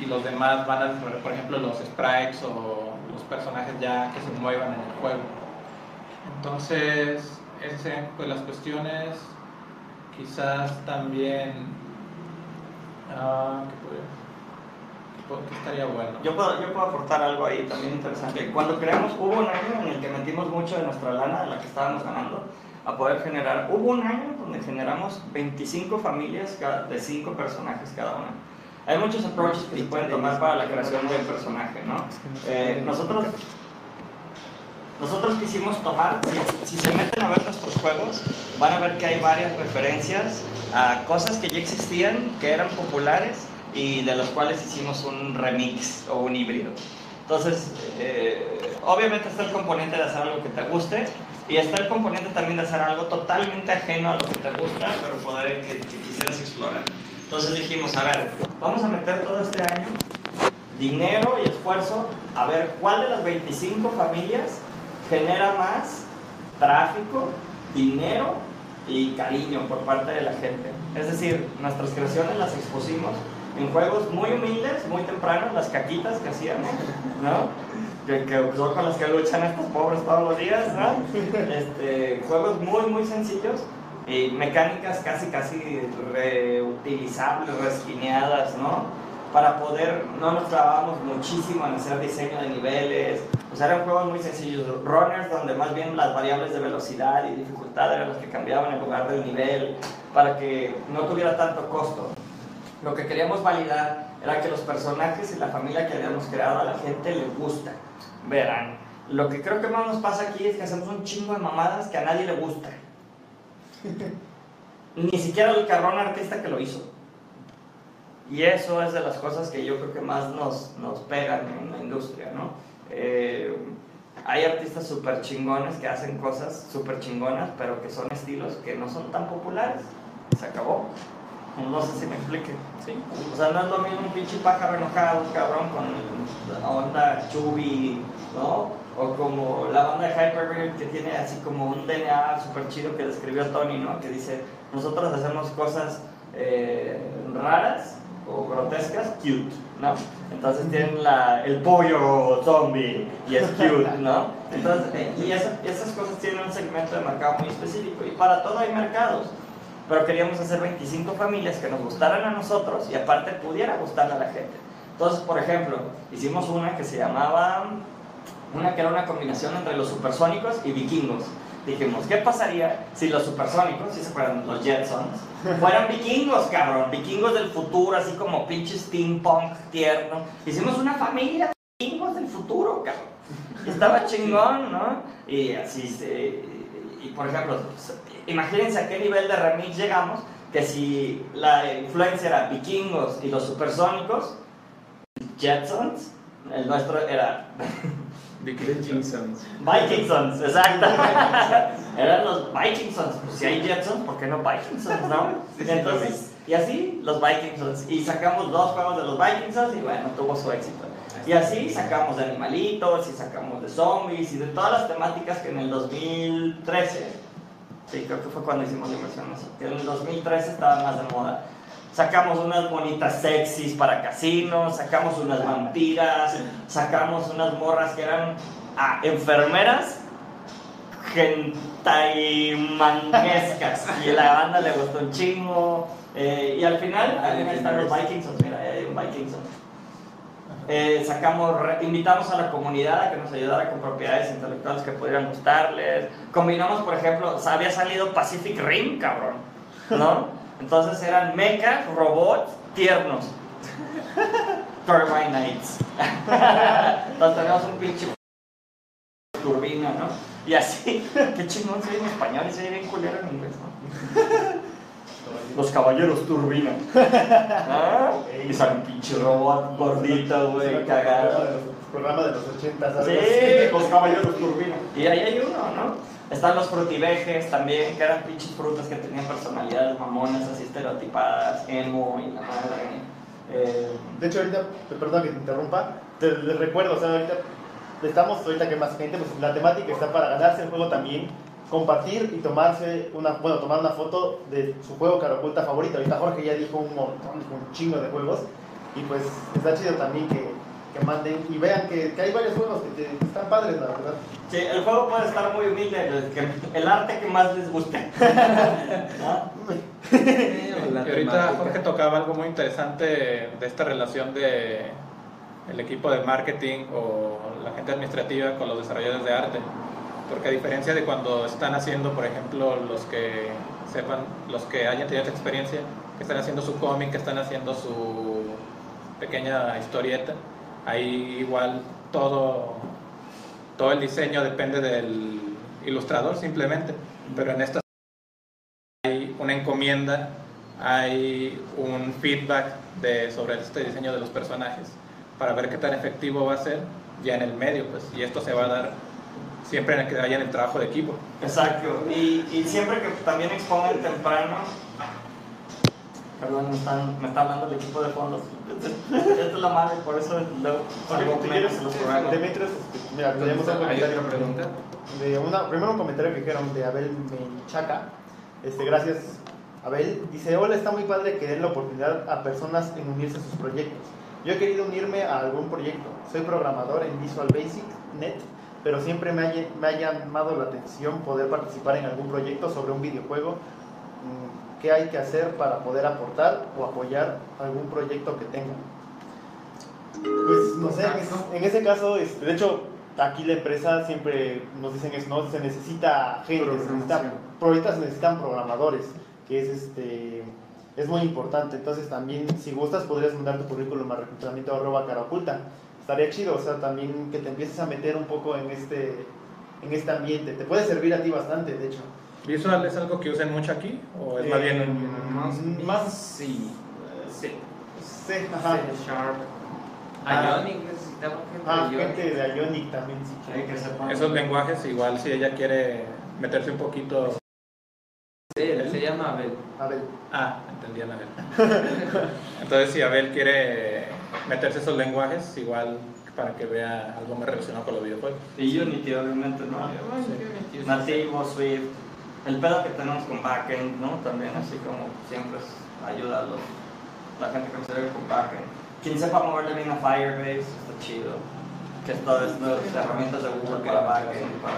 y los demás van a desarrollar, por ejemplo, los sprites o los personajes ya que se muevan en el juego. Entonces, esas pues, las cuestiones. Quizás también. Ah, ¿qué podría- qué po- qué estaría bueno? Yo puedo, yo puedo aportar algo ahí también interesante. Cuando creamos, hubo un año en el que metimos mucho de nuestra lana, de la que estábamos ganando, a poder generar. Hubo un año donde generamos 25 familias cada- de 5 personajes cada una. Hay muchos approaches que se pueden tomar para la creación del personaje, ¿no? Eh, nosotros, nosotros quisimos tomar, si, si se meten a ver nuestros juegos, van a ver que hay varias referencias a cosas que ya existían, que eran populares y de los cuales hicimos un remix o un híbrido. Entonces, eh, obviamente está el componente de hacer algo que te guste y está el componente también de hacer algo totalmente ajeno a lo que te gusta, pero poder que, que quisieras explorar. Entonces dijimos, a ver, vamos a meter todo este año dinero y esfuerzo a ver cuál de las 25 familias genera más tráfico, dinero y cariño por parte de la gente. Es decir, nuestras creaciones las expusimos en juegos muy humildes, muy tempranos, las caquitas que hacíamos, ¿no? Que, que son con las que luchan estos pobres todos los días, ¿no? Este, juegos muy, muy sencillos y mecánicas casi, casi reutilizables, resquineadas, ¿no? Para poder, no nos clavamos muchísimo en hacer diseño de niveles, sea, eran juegos muy sencillos, runners donde más bien las variables de velocidad y dificultad eran las que cambiaban en lugar del nivel, para que no tuviera tanto costo. Lo que queríamos validar era que los personajes y la familia que habíamos creado a la gente le gusta. Verán, lo que creo que más nos pasa aquí es que hacemos un chingo de mamadas que a nadie le gusta. Ni siquiera el cabrón artista que lo hizo. Y eso es de las cosas que yo creo que más nos, nos pegan en la industria, ¿no? Eh, hay artistas súper chingones que hacen cosas súper chingonas, pero que son estilos que no son tan populares. Se acabó. No sé si me explique. Sí. O sea, no es lo mismo un pinche pájaro enojado, cabrón, con la onda chubby, ¿no? O como la banda de Hyperbeard que tiene así como un DNA súper chido que describió Tony, ¿no? Que dice, nosotros hacemos cosas eh, raras o grotescas, cute, ¿no? Entonces tienen la, el pollo zombie y es cute, ¿no? Entonces, eh, y esa- esas cosas tienen un segmento de mercado muy específico y para todo hay mercados pero queríamos hacer 25 familias que nos gustaran a nosotros y aparte pudiera gustarle a la gente. Entonces, por ejemplo, hicimos una que se llamaba, una que era una combinación entre los supersónicos y vikingos. Dijimos, ¿qué pasaría si los supersónicos, si se acuerdan, los Jetsons, fueran vikingos, cabrón? Vikingos del futuro, así como pinche steampunk tierno. Hicimos una familia de vikingos del futuro, cabrón. Estaba chingón, ¿no? Y así se... Y por ejemplo, imagínense a qué nivel de remix llegamos, que si la influencia era vikingos y los supersónicos, Jetsons, el nuestro era Jinsons. Vikingsons, exacto. Eran los Vikingsons. Pues si hay Jetsons, ¿por qué no Vikingsons, no? Entonces, y así los Vikingsons. Y sacamos dos juegos de los Vikingsons y bueno, tuvo su éxito. Y así sacamos de animalitos y sacamos de zombies y de todas las temáticas que en el 2013, sí, creo que fue cuando hicimos la inversión, que en el 2013 estaban más de moda. Sacamos unas bonitas sexys para casinos, sacamos unas vampiras, sacamos unas morras que eran ah, enfermeras gentaimanguescas y a la banda le gustó un chingo eh, y al final ahí están los Vikingsons mira ahí hay un Vikingsons Eh, sacamos, re- invitamos a la comunidad a que nos ayudara con propiedades intelectuales que pudieran gustarles. Combinamos, por ejemplo, había salido Pacific Rim, cabrón, ¿no? Entonces eran mechas, robots, tiernos. Turbine Knights. Entonces tenemos un pinche turbina, ¿no? Y así, qué chingón se en español y se bien culero en inglés, ¿no? Los caballeros turbina. ¿Ah? Y sale un pinche robot gordito, güey, cagado. Programa de los 80, ¿sabes? Sí, los caballeros turbina. Y ahí hay uno, ¿no? Están los frutivejes también, que eran pinches frutas que tenían personalidades mamonas, así estereotipadas, emo y la madre. Eh, De hecho, ahorita, perdón que te interrumpa, te recuerdo, o sea, ahorita estamos, ahorita que más gente, pues la temática está para ganarse el juego también, compartir y tomarse una, bueno, tomar una foto de su juego cara oculta favorito. Ahorita Jorge ya dijo un montón, un chingo de juegos, y pues está chido también que, que manden y vean que, que hay varios juegos que, te- que están padres, la verdad. sí, el juego puede estar muy humilde, el, que- el arte que más les guste. ¿No? Y ahorita Jorge tocaba algo muy interesante de esta relación de el equipo de marketing o la gente administrativa con los desarrolladores de arte. Porque a diferencia de cuando están haciendo, por ejemplo, los que sepan, los que hayan tenido esta experiencia, que están haciendo su cómic, que están haciendo su pequeña historieta, ahí igual todo, todo el diseño depende del ilustrador simplemente. Pero en esta hay una encomienda, hay un feedback de, sobre este diseño de los personajes para ver qué tan efectivo va a ser ya en el medio, pues, y esto se va a dar siempre en el que haya en el trabajo de equipo. Exacto. Y, y siempre que también expongan temprano. Perdón, me están, me está hablando el equipo de fondos. Esta es la madre, por eso luego salgo Si menos quieres, en los programas. Demetrios, mira, tenemos un ¿Hay comentario. otra pregunta? de una, primero un comentario que dijeron de Abel Menchaca. Este, gracias, Abel. Dice, hola, está muy padre que den la oportunidad a personas en unirse a sus proyectos. Yo he querido unirme a algún proyecto. Soy programador en Visual Basic, Net, pero siempre me ha, me ha llamado la atención poder participar en algún proyecto sobre un videojuego. ¿Qué hay que hacer para poder aportar o apoyar algún proyecto que tengan? Pues no sé, en, es- ese caso, este, de hecho, aquí la empresa siempre nos dicen eso, ¿no? Se necesita gente, se necesita, ahorita se necesitan programadores, que es este es muy importante. Entonces también, si gustas, podrías mandar tu currículum a reclutamiento arroba cara oculta. Estaría chido, o sea, también que te empieces a meter un poco en este, en este ambiente. Te puede servir a ti bastante, de hecho. ¿Visual es algo que usen mucho aquí? ¿O es más Eh, bien Más, más- sí. Sí. Sí, ajá. C Sharp. Ah. Ionic necesitaba gente Ah, de Ionic. gente de Ionic también, que sepan. esos lenguajes? Igual si ella quiere meterse un poquito... Sí, él se llama Abel. A ver, Ah, entendí a la Abel. Entonces si Abel quiere meterse esos lenguajes, igual para que vea algo más relacionado con los videojuegos. Y Unity, obviamente, ¿no? Sí. Nativo, Swift. El pedo que tenemos con backend, ¿no? También, así como siempre es ayuda a los, la gente que se ve con backend. Quien sepa moverle bien a Firebase, está chido. Que es todas las herramientas de Google para backend. Para...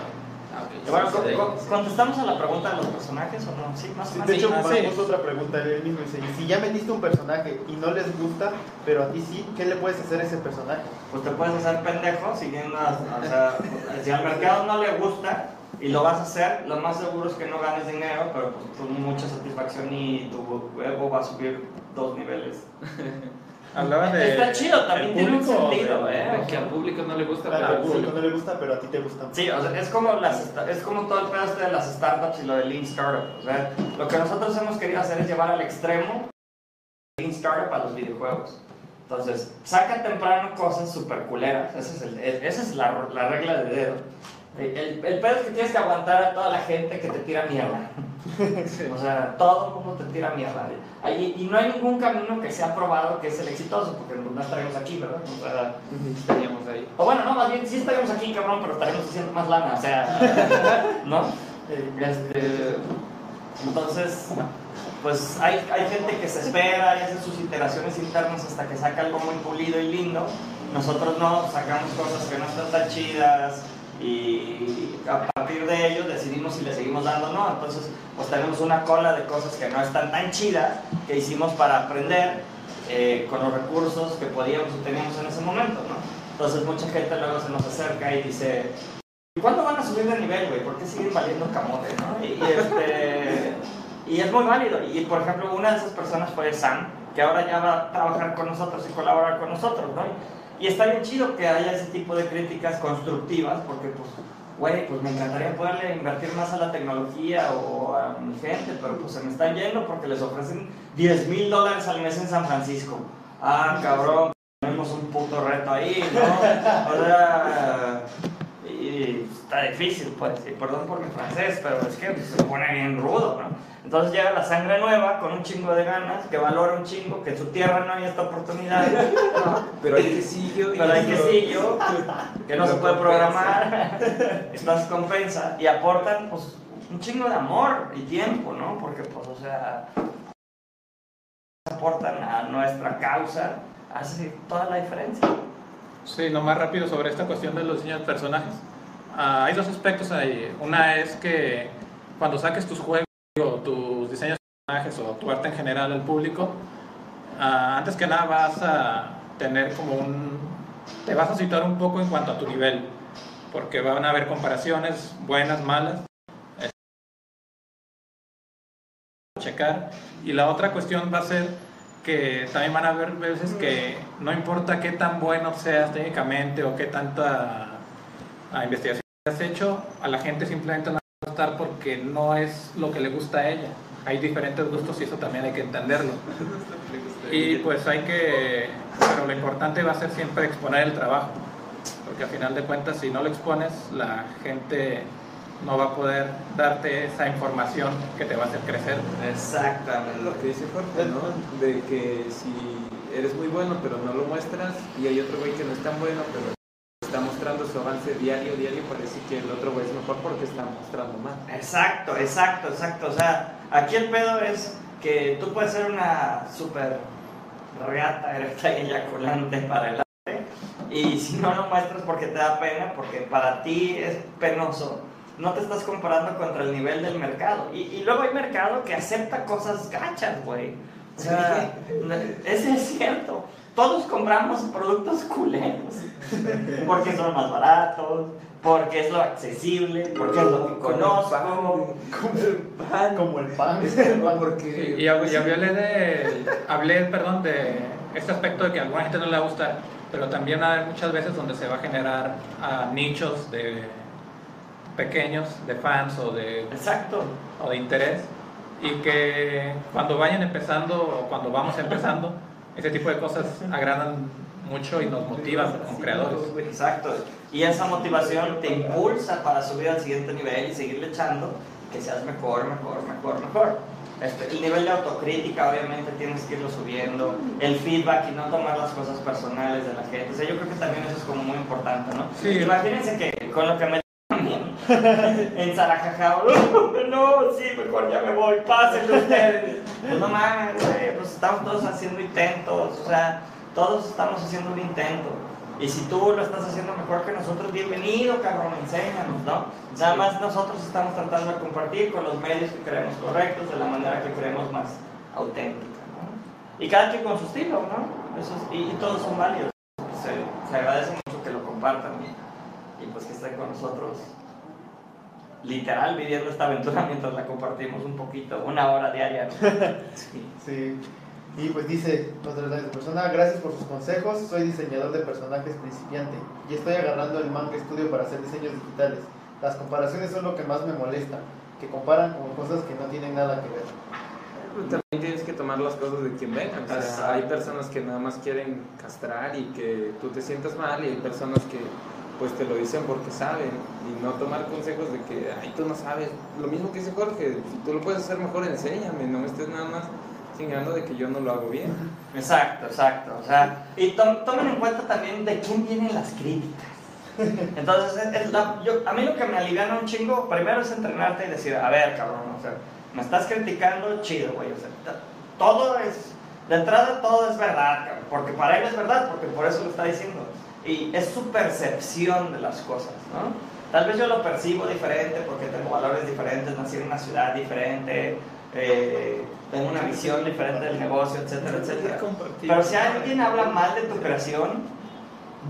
Ah, ok. Y bueno, Sí, sí. con- ¿contestamos a la pregunta de los personajes o no? Sí, más o menos. de hecho, Sí, me sí. puso otra pregunta él mismo. Dice, "Y si ya metiste un personaje y no les gusta, pero a ti sí, ¿qué le puedes hacer a ese personaje? Pues te puedes hacer pendejo siguiendo, a- o sea, si al mercado no le gusta y lo vas a hacer, lo más seguro es que no ganes dinero, pero pues tú mucha satisfacción y tu ego va a subir dos niveles. Hablaba de... Está chido, también tiene un sentido, de- ¿eh? Que al público no le gusta, Claro, pero al público no le gusta, pero a ti te gusta. Sí, o sea, es como, las, es como todo el pedo este de las startups y lo del Lean Startup. O sea, lo que nosotros hemos querido hacer es llevar al extremo Lean Startup a los videojuegos. Entonces, saca temprano cosas super culeras. Esa es, el- el- esa es la, la regla de dedo. El, el, pedo es que tienes que aguantar a toda la gente que te tira mierda. O sea, todo el mundo te tira mierda. Ahí- y no hay ningún camino que sea probado que es el exitoso, porque no estaremos aquí, ¿verdad? O sea, estaríamos ahí. o bueno, no, más bien sí estaríamos aquí, cabrón, pero estaremos haciendo más lana, o sea, ¿no? Este, entonces, pues hay, hay gente que se espera y hace sus iteraciones internas hasta que saca algo muy pulido y lindo. Nosotros no, sacamos cosas que no están tan chidas y a partir de ello decidimos si le seguimos dando o no. Entonces, pues tenemos una cola de cosas que no están tan chidas que hicimos para aprender eh, con los recursos que podíamos y teníamos en ese momento, ¿no? Entonces mucha gente luego se nos acerca y dice, ¿cuándo van a subir de nivel, güey? ¿Por qué siguen valiendo camote, no? Y, y, este, y es muy válido. Y por ejemplo, una de esas personas fue Sam, que ahora ya va a trabajar con nosotros y colaborar con nosotros, ¿no? Y está bien chido que haya ese tipo de críticas constructivas, porque pues, güey, pues me encantaría poderle invertir más a la tecnología o a mi gente, pero pues se me están yendo porque les ofrecen 10 mil dólares al mes en San Francisco. Ah, cabrón, tenemos un puto reto ahí, ¿no? O sea, está difícil, pues, y perdón por mi francés, pero es que se pone bien rudo, ¿no? Entonces llega la sangre nueva con un chingo de ganas, que valora un chingo, que en su tierra no hay esta oportunidad, ¿no? Pero hay quesillo. Pero hay quesillo, que no se puede programar, estas compensa, y aportan, pues, un chingo de amor y tiempo, ¿no? Porque, pues, o sea, aportan a nuestra causa, hace toda la diferencia. Sí, lo más rápido sobre esta cuestión de los diseños de personajes. Ah, hay dos aspectos ahí. Una es que cuando saques tus juegos o tus diseños de personajes o tu arte en general al público, ah, antes que nada vas a tener como un... te vas a situar un poco en cuanto a tu nivel, porque van a haber comparaciones buenas, malas. eh, checar. Y la otra cuestión va a ser que también van a haber veces que no importa qué tan bueno seas técnicamente o qué tanta ah, investigación has hecho, a la gente simplemente no va a gustar porque no es lo que le gusta a ella. Hay diferentes gustos y eso también hay que entenderlo. Y pues hay que, pero lo importante va a ser siempre exponer el trabajo, porque al final de cuentas si no lo expones, la gente no va a poder darte esa información que te va a hacer crecer. Exactamente. Lo que dice Jorge, ¿no? De que si eres muy bueno pero no lo muestras y hay otro güey que no es tan bueno pero está mostrando su avance diario, diario, parece que el otro güey es mejor porque está mostrando más. Exacto, exacto, exacto. O sea, aquí el pedo es que tú puedes ser una super reata erecta y eyaculante para el arte y si no lo muestras porque te da pena, porque para ti es penoso, no te estás comparando contra el nivel del mercado. Y, y luego hay mercado que acepta cosas gachas, güey. O sea, ese es cierto. Todos compramos productos culeros. Porque son más baratos, porque es lo accesible, porque es lo que conozco. Como el pan. Como el pan. Porque Y, y hablé de, hablé, perdón, de este aspecto de que a alguna gente no le va a gustar, pero también hay muchas veces donde se va a generar ah, nichos de pequeños, de fans o de, Exacto. o de interés, y que cuando vayan empezando o cuando vamos empezando, ese tipo de cosas agradan mucho y nos motivan como creadores. Exacto. Y esa motivación te impulsa para subir al siguiente nivel y seguirle echando, que seas mejor, mejor, mejor, mejor. Este, el nivel de autocrítica, obviamente, tienes que irlo subiendo. El feedback y no tomar las cosas personales de la gente. O sea, yo creo que también eso es como muy importante, ¿no? Sí. Imagínense que con lo que me en Sarajajao, no, sí, mejor ya me voy, pásenle ustedes. Pues no mames, güey, pues estamos todos haciendo intentos, o sea, todos estamos haciendo un intento. Y si tú lo estás haciendo mejor que nosotros, bienvenido, cabrón, enséñanos, ¿no? Nada más nosotros estamos tratando de compartir con los medios que creemos correctos, de la manera que creemos más auténtica, ¿no? Y cada quien con su estilo, ¿no? Eso es- y, y todos son válidos. Se, se agradece mucho que lo compartan y, y pues que estén con nosotros literal viviendo esta aventura mientras la compartimos un poquito, una hora diaria. ¿no? Sí. Sí. Y pues dice otra persona, gracias por sus consejos, soy diseñador de personajes principiante y estoy agarrando el Manga Studio para hacer diseños digitales. Las comparaciones son lo que más me molesta, que comparan con cosas que no tienen nada que ver. También tienes que tomar las cosas de quien venga. O sea, Exacto. hay personas que nada más quieren castrar y que tú te sientas mal y hay personas que pues te lo dicen porque saben y no tomar consejos de que, ay, tú no sabes. Lo mismo que dice Jorge, si tú lo puedes hacer mejor, enséñame, no me estés nada más chingando de que yo no lo hago bien. Exacto, exacto. O sea, y to- tomen en cuenta también de quién vienen las críticas. Entonces, es- la- yo- a mí lo que me aliviana un chingo, primero es entrenarte y decir, a ver, cabrón, o sea, me estás criticando, chido, güey. O sea, todo es, de entrada todo es verdad, cabrón, porque para él es verdad, porque por eso lo está diciendo. Y es su percepción de las cosas, ¿no? Tal vez yo lo percibo diferente porque tengo valores diferentes, nací en una ciudad diferente, eh, tengo una visión diferente del negocio, etcétera, etcétera. Pero si alguien habla mal de tu creación,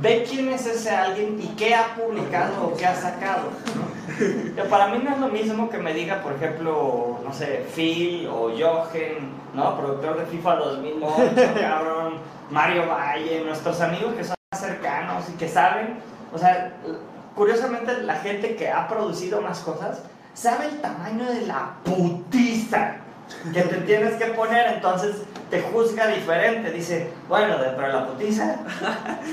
ve quién es ese alguien y qué ha publicado o qué ha sacado. ¿no? Para mí no es lo mismo que me diga, por ejemplo, no sé, Phil o Jochen, ¿no? Productor de FIFA 2008, cabrón, Mario Valle, nuestros amigos que son cercanos y que saben, o sea, curiosamente la gente que ha producido más cosas sabe el tamaño de la putiza que te tienes que poner, entonces te juzga diferente. Dice, bueno, de la putiza,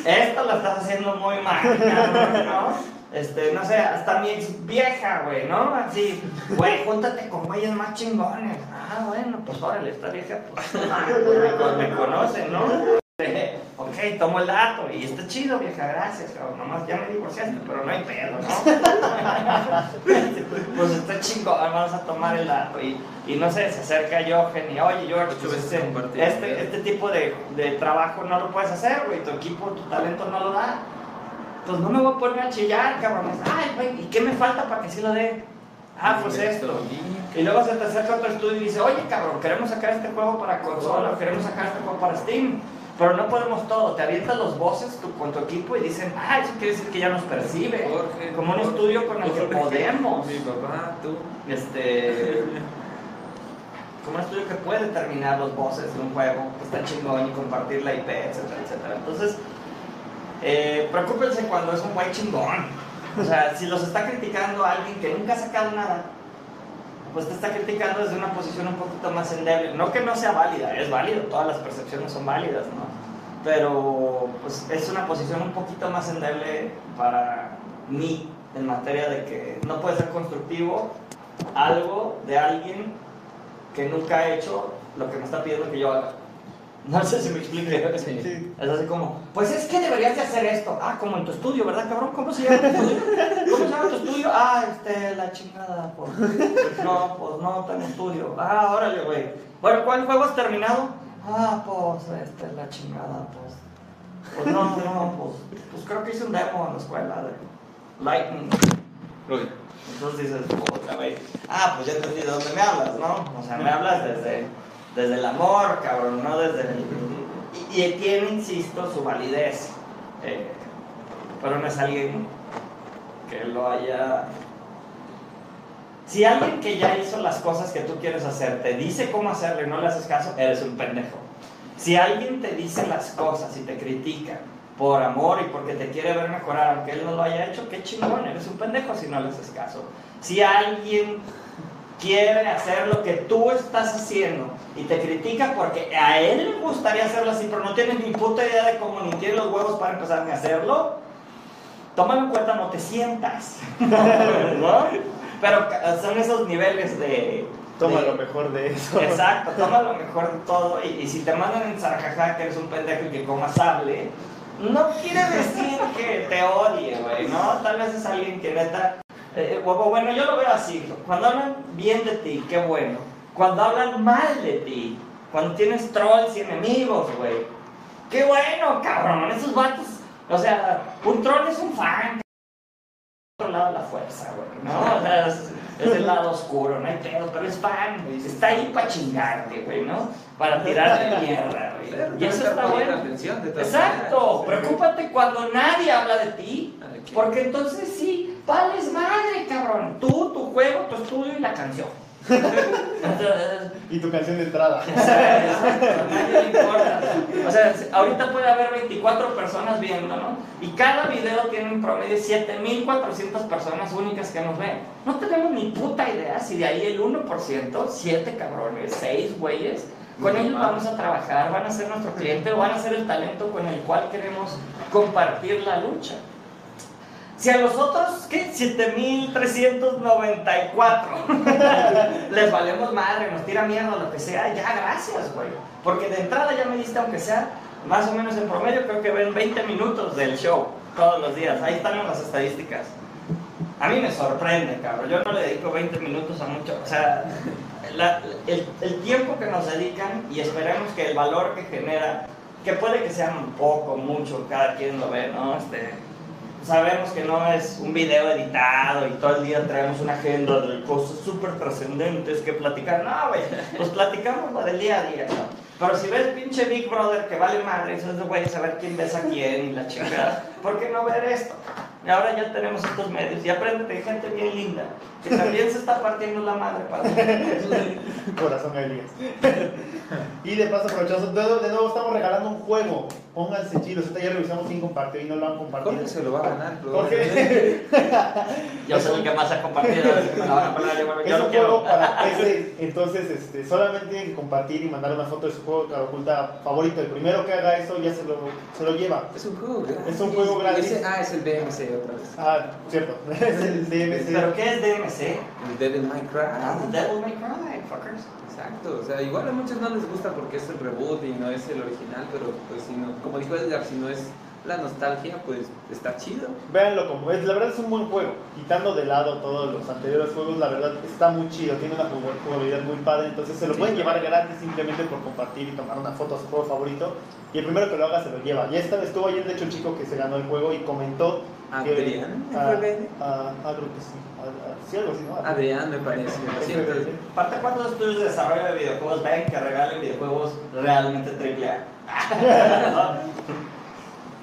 esto lo estás haciendo muy mal, ¿no? Este, no sé, hasta mi ex vieja, güey, ¿no? Así, güey, júntate con güeyes más chingones. Ah, bueno, pues órale, esta vieja, pues, me, me conoce, ¿no? Ok, tomo el dato y está chido, vieja, gracias, cabrón. Nomás ya me divorciaste, pero no hay pedo, ¿no? pues está chingón, vamos a tomar el dato. Y, y no sé, se acerca Jochen y oye, George, pues, veces este, este, este tipo de, de trabajo no lo puedes hacer, güey. Tu equipo, tu talento no lo da. Pues no me voy a poner a chillar, cabrón. Ay, güey, ¿y qué me falta para que sí lo dé? Ah, pues esto. Y luego se te acerca otro estudio y dice, oye cabrón, queremos sacar este juego para consola, queremos sacar este juego para Steam, pero no podemos todo. Te avientas los voces con tu equipo y dicen, ah, eso quiere decir que ya nos percibe. Jorge, como un estudio con el que podemos. Mi papá, tú. Este. Como un estudio que puede determinar los voces de un juego, que está chingón y compartir la IP, etcétera, etcétera. Entonces, eh, preocúpense cuando es un güey chingón. O sea, si los está criticando a alguien que nunca ha sacado nada, pues te está criticando desde una posición un poquito más endeble. No que no sea válida, es válido, todas las percepciones son válidas, ¿no? Pero pues es una posición un poquito más endeble para mí en materia de que no puede ser constructivo algo de alguien que nunca ha hecho lo que me está pidiendo que yo haga. No sé si me explique. Sí. Es así como, pues es que deberías de hacer esto. Ah, como en tu estudio, ¿verdad, cabrón? ¿Cómo se llama tu estudio? ¿Cómo se llama tu estudio? Ah, este, la chingada, pues. No, pues no tengo estudio. Ah, órale, güey. Bueno, ¿cuál juego has terminado? Ah, pues, este, la chingada, pues. Pues no, no, pues, pues creo que hice un demo en la escuela de Lightning. Uy. Entonces dices, puta, güey. Ah, pues ya entendí de dónde me hablas, ¿no? O sea, me hablas desde, desde el amor, cabrón, no desde el... Y, y tiene, insisto, su validez. Eh, pero no es alguien que lo haya... Si alguien que ya hizo las cosas que tú quieres hacer te dice cómo hacerlo y no le haces caso, eres un pendejo. Si alguien te dice las cosas y te critica por amor y porque te quiere ver mejorar, aunque él no lo haya hecho, qué chingón, eres un pendejo si no le haces caso. Si alguien quiere hacer lo que tú estás haciendo y te critica porque a él le gustaría hacerlo así, pero no tiene ni puta idea de cómo ni tiene los huevos para empezar ni a hacerlo, tómalo en cuenta, no te sientas. ¿No? Pero son esos niveles de... Toma de- lo mejor de eso. Exacto, toma lo mejor de todo y, y si te mandan en zarajajá que eres un pendejo y que comas sable, no quiere decir que te odie, güey, ¿no? Tal vez es alguien que neta... eh, o bueno, yo lo veo así, cuando hablan bien de ti, qué bueno. Cuando hablan mal de ti, cuando tienes trolls y enemigos, güey, qué bueno, cabrón, esos vatos... O sea, un troll es un fan, otro lado la fuerza, güey, ¿no? O sea, es, es el lado oscuro, no hay pedo, pero es fan, está ahí para chingarte, güey, ¿no? Para tirarte mierda, güey. Y eso está bueno. Exacto, preocúpate cuando nadie habla de ti, porque entonces sí, vales madre, cabrón. Tú, tu juego, tu estudio y la canción. Y tu canción de entrada. Importa. O sea, ahorita puede haber 24 personas viendo, ¿no? Y cada video tiene un promedio de 7400 personas únicas que nos ven. No tenemos ni puta idea si de ahí el 1%, 7 cabrones, 6 güeyes, con ellos vamos a trabajar, van a ser nuestro cliente o van a ser el talento con el cual queremos compartir la lucha. Si a los otros, ¿qué? 7394 les valemos madre, nos tira mierda, lo que sea, ya gracias, güey. Porque de entrada ya me diste, aunque sea más o menos en promedio, creo que ven 20 minutos del show todos los días. Ahí están las estadísticas. A mí me sorprende, cabrón. Yo no le dedico 20 minutos a mucho. O sea, el, tiempo que nos dedican y esperemos que el valor que genera, que puede que sea poco, mucho, cada quien lo ve, ¿no? Este, sabemos que no es un video editado y todo el día traemos una agenda de cosas súper trascendentes que platicar. No, güey, pues platicamos lo del día a día, ¿no? Pero si ves pinche Big Brother que vale madre, eso es güey, saber quién besa a quién y la chingada. ¿Por qué no ver esto? Y ahora ya tenemos estos medios y aprende de gente bien linda que también se está partiendo la madre para Corazón Elías. y de paso, aprovechamos, de, de nuevo estamos regalando un juego. Pónganse chidos. Ahorita ya revisamos quién compartió y no lo han compartido. Jorge se lo va a ganar. Jorge. Yo soy el que más ha compartido, Es un juego para PC, entonces este, solamente tienen que compartir y mandar una foto de su juego cara oculta favorito. El primero que haga eso ya se lo, se lo lleva. Es un juego gratis. Es un juego gratis. Ese- ah, es el DMC otra vez. Ah, cierto, es el DMC. ¿Pero qué es DMC? El Devil May Cry. Ah, The Devil May Cry, fuckers. Exacto, o sea, igual a muchos no les gusta porque es el reboot y no es el original, pero pues si no, como dijo Edgar, si no es la nostalgia, pues está chido. Véanlo como es, la verdad es un buen juego. Quitando de lado todos los anteriores juegos, la verdad está muy chido, tiene una jugabilidad muy padre, entonces se lo Sí, pueden llevar gratis simplemente por compartir y tomar una foto a su juego favorito. Y el primero que lo haga se lo lleva. Ya esta, estuvo ayer de hecho un chico que se ganó el juego y comentó. Adrián, FBN. creo que sí. Sí, algo así, ¿no? Adrián me parece. Aparte, ¿cuántos estudios de desarrollo de videojuegos ven que regalen videojuegos realmente triple A?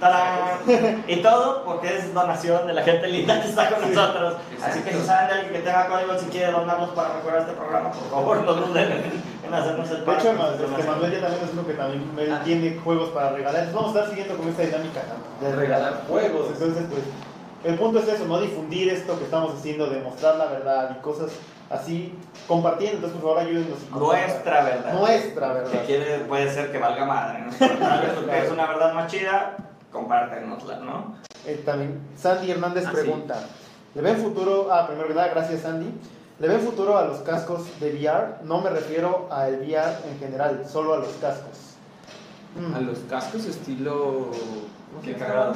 ¡Tarán! Y todo porque es donación de la gente linda que está con nosotros. Así que si saben de alguien que tenga código si quiere donarlos para mejorar este programa, por favor no duden en hacernos el De pago. hecho, Ma- este, Manuel ya también es uno que también Ah. tiene juegos para regalar. Entonces vamos a estar siguiendo con esta dinámica ¿no? De regalar juegos. Entonces, pues, el punto es eso, no difundir esto que estamos haciendo, de mostrar la verdad y cosas así, compartiendo. Entonces, por favor, compartan. Nuestra verdad. Nuestra Que verdad. quiere, puede ser que valga madre, ¿no? Es una verdad más chida, compártenosla, ¿no? Eh, también, Sandy Hernández Ah, sí. pregunta: ¿Le ven futuro? Ah, primero que nada, gracias, Sandy. ¿Le ven futuro a los cascos de VR? No me refiero al VR en general, solo a los cascos. Mm. A los cascos estilo... ¿cómo se Qué cagado.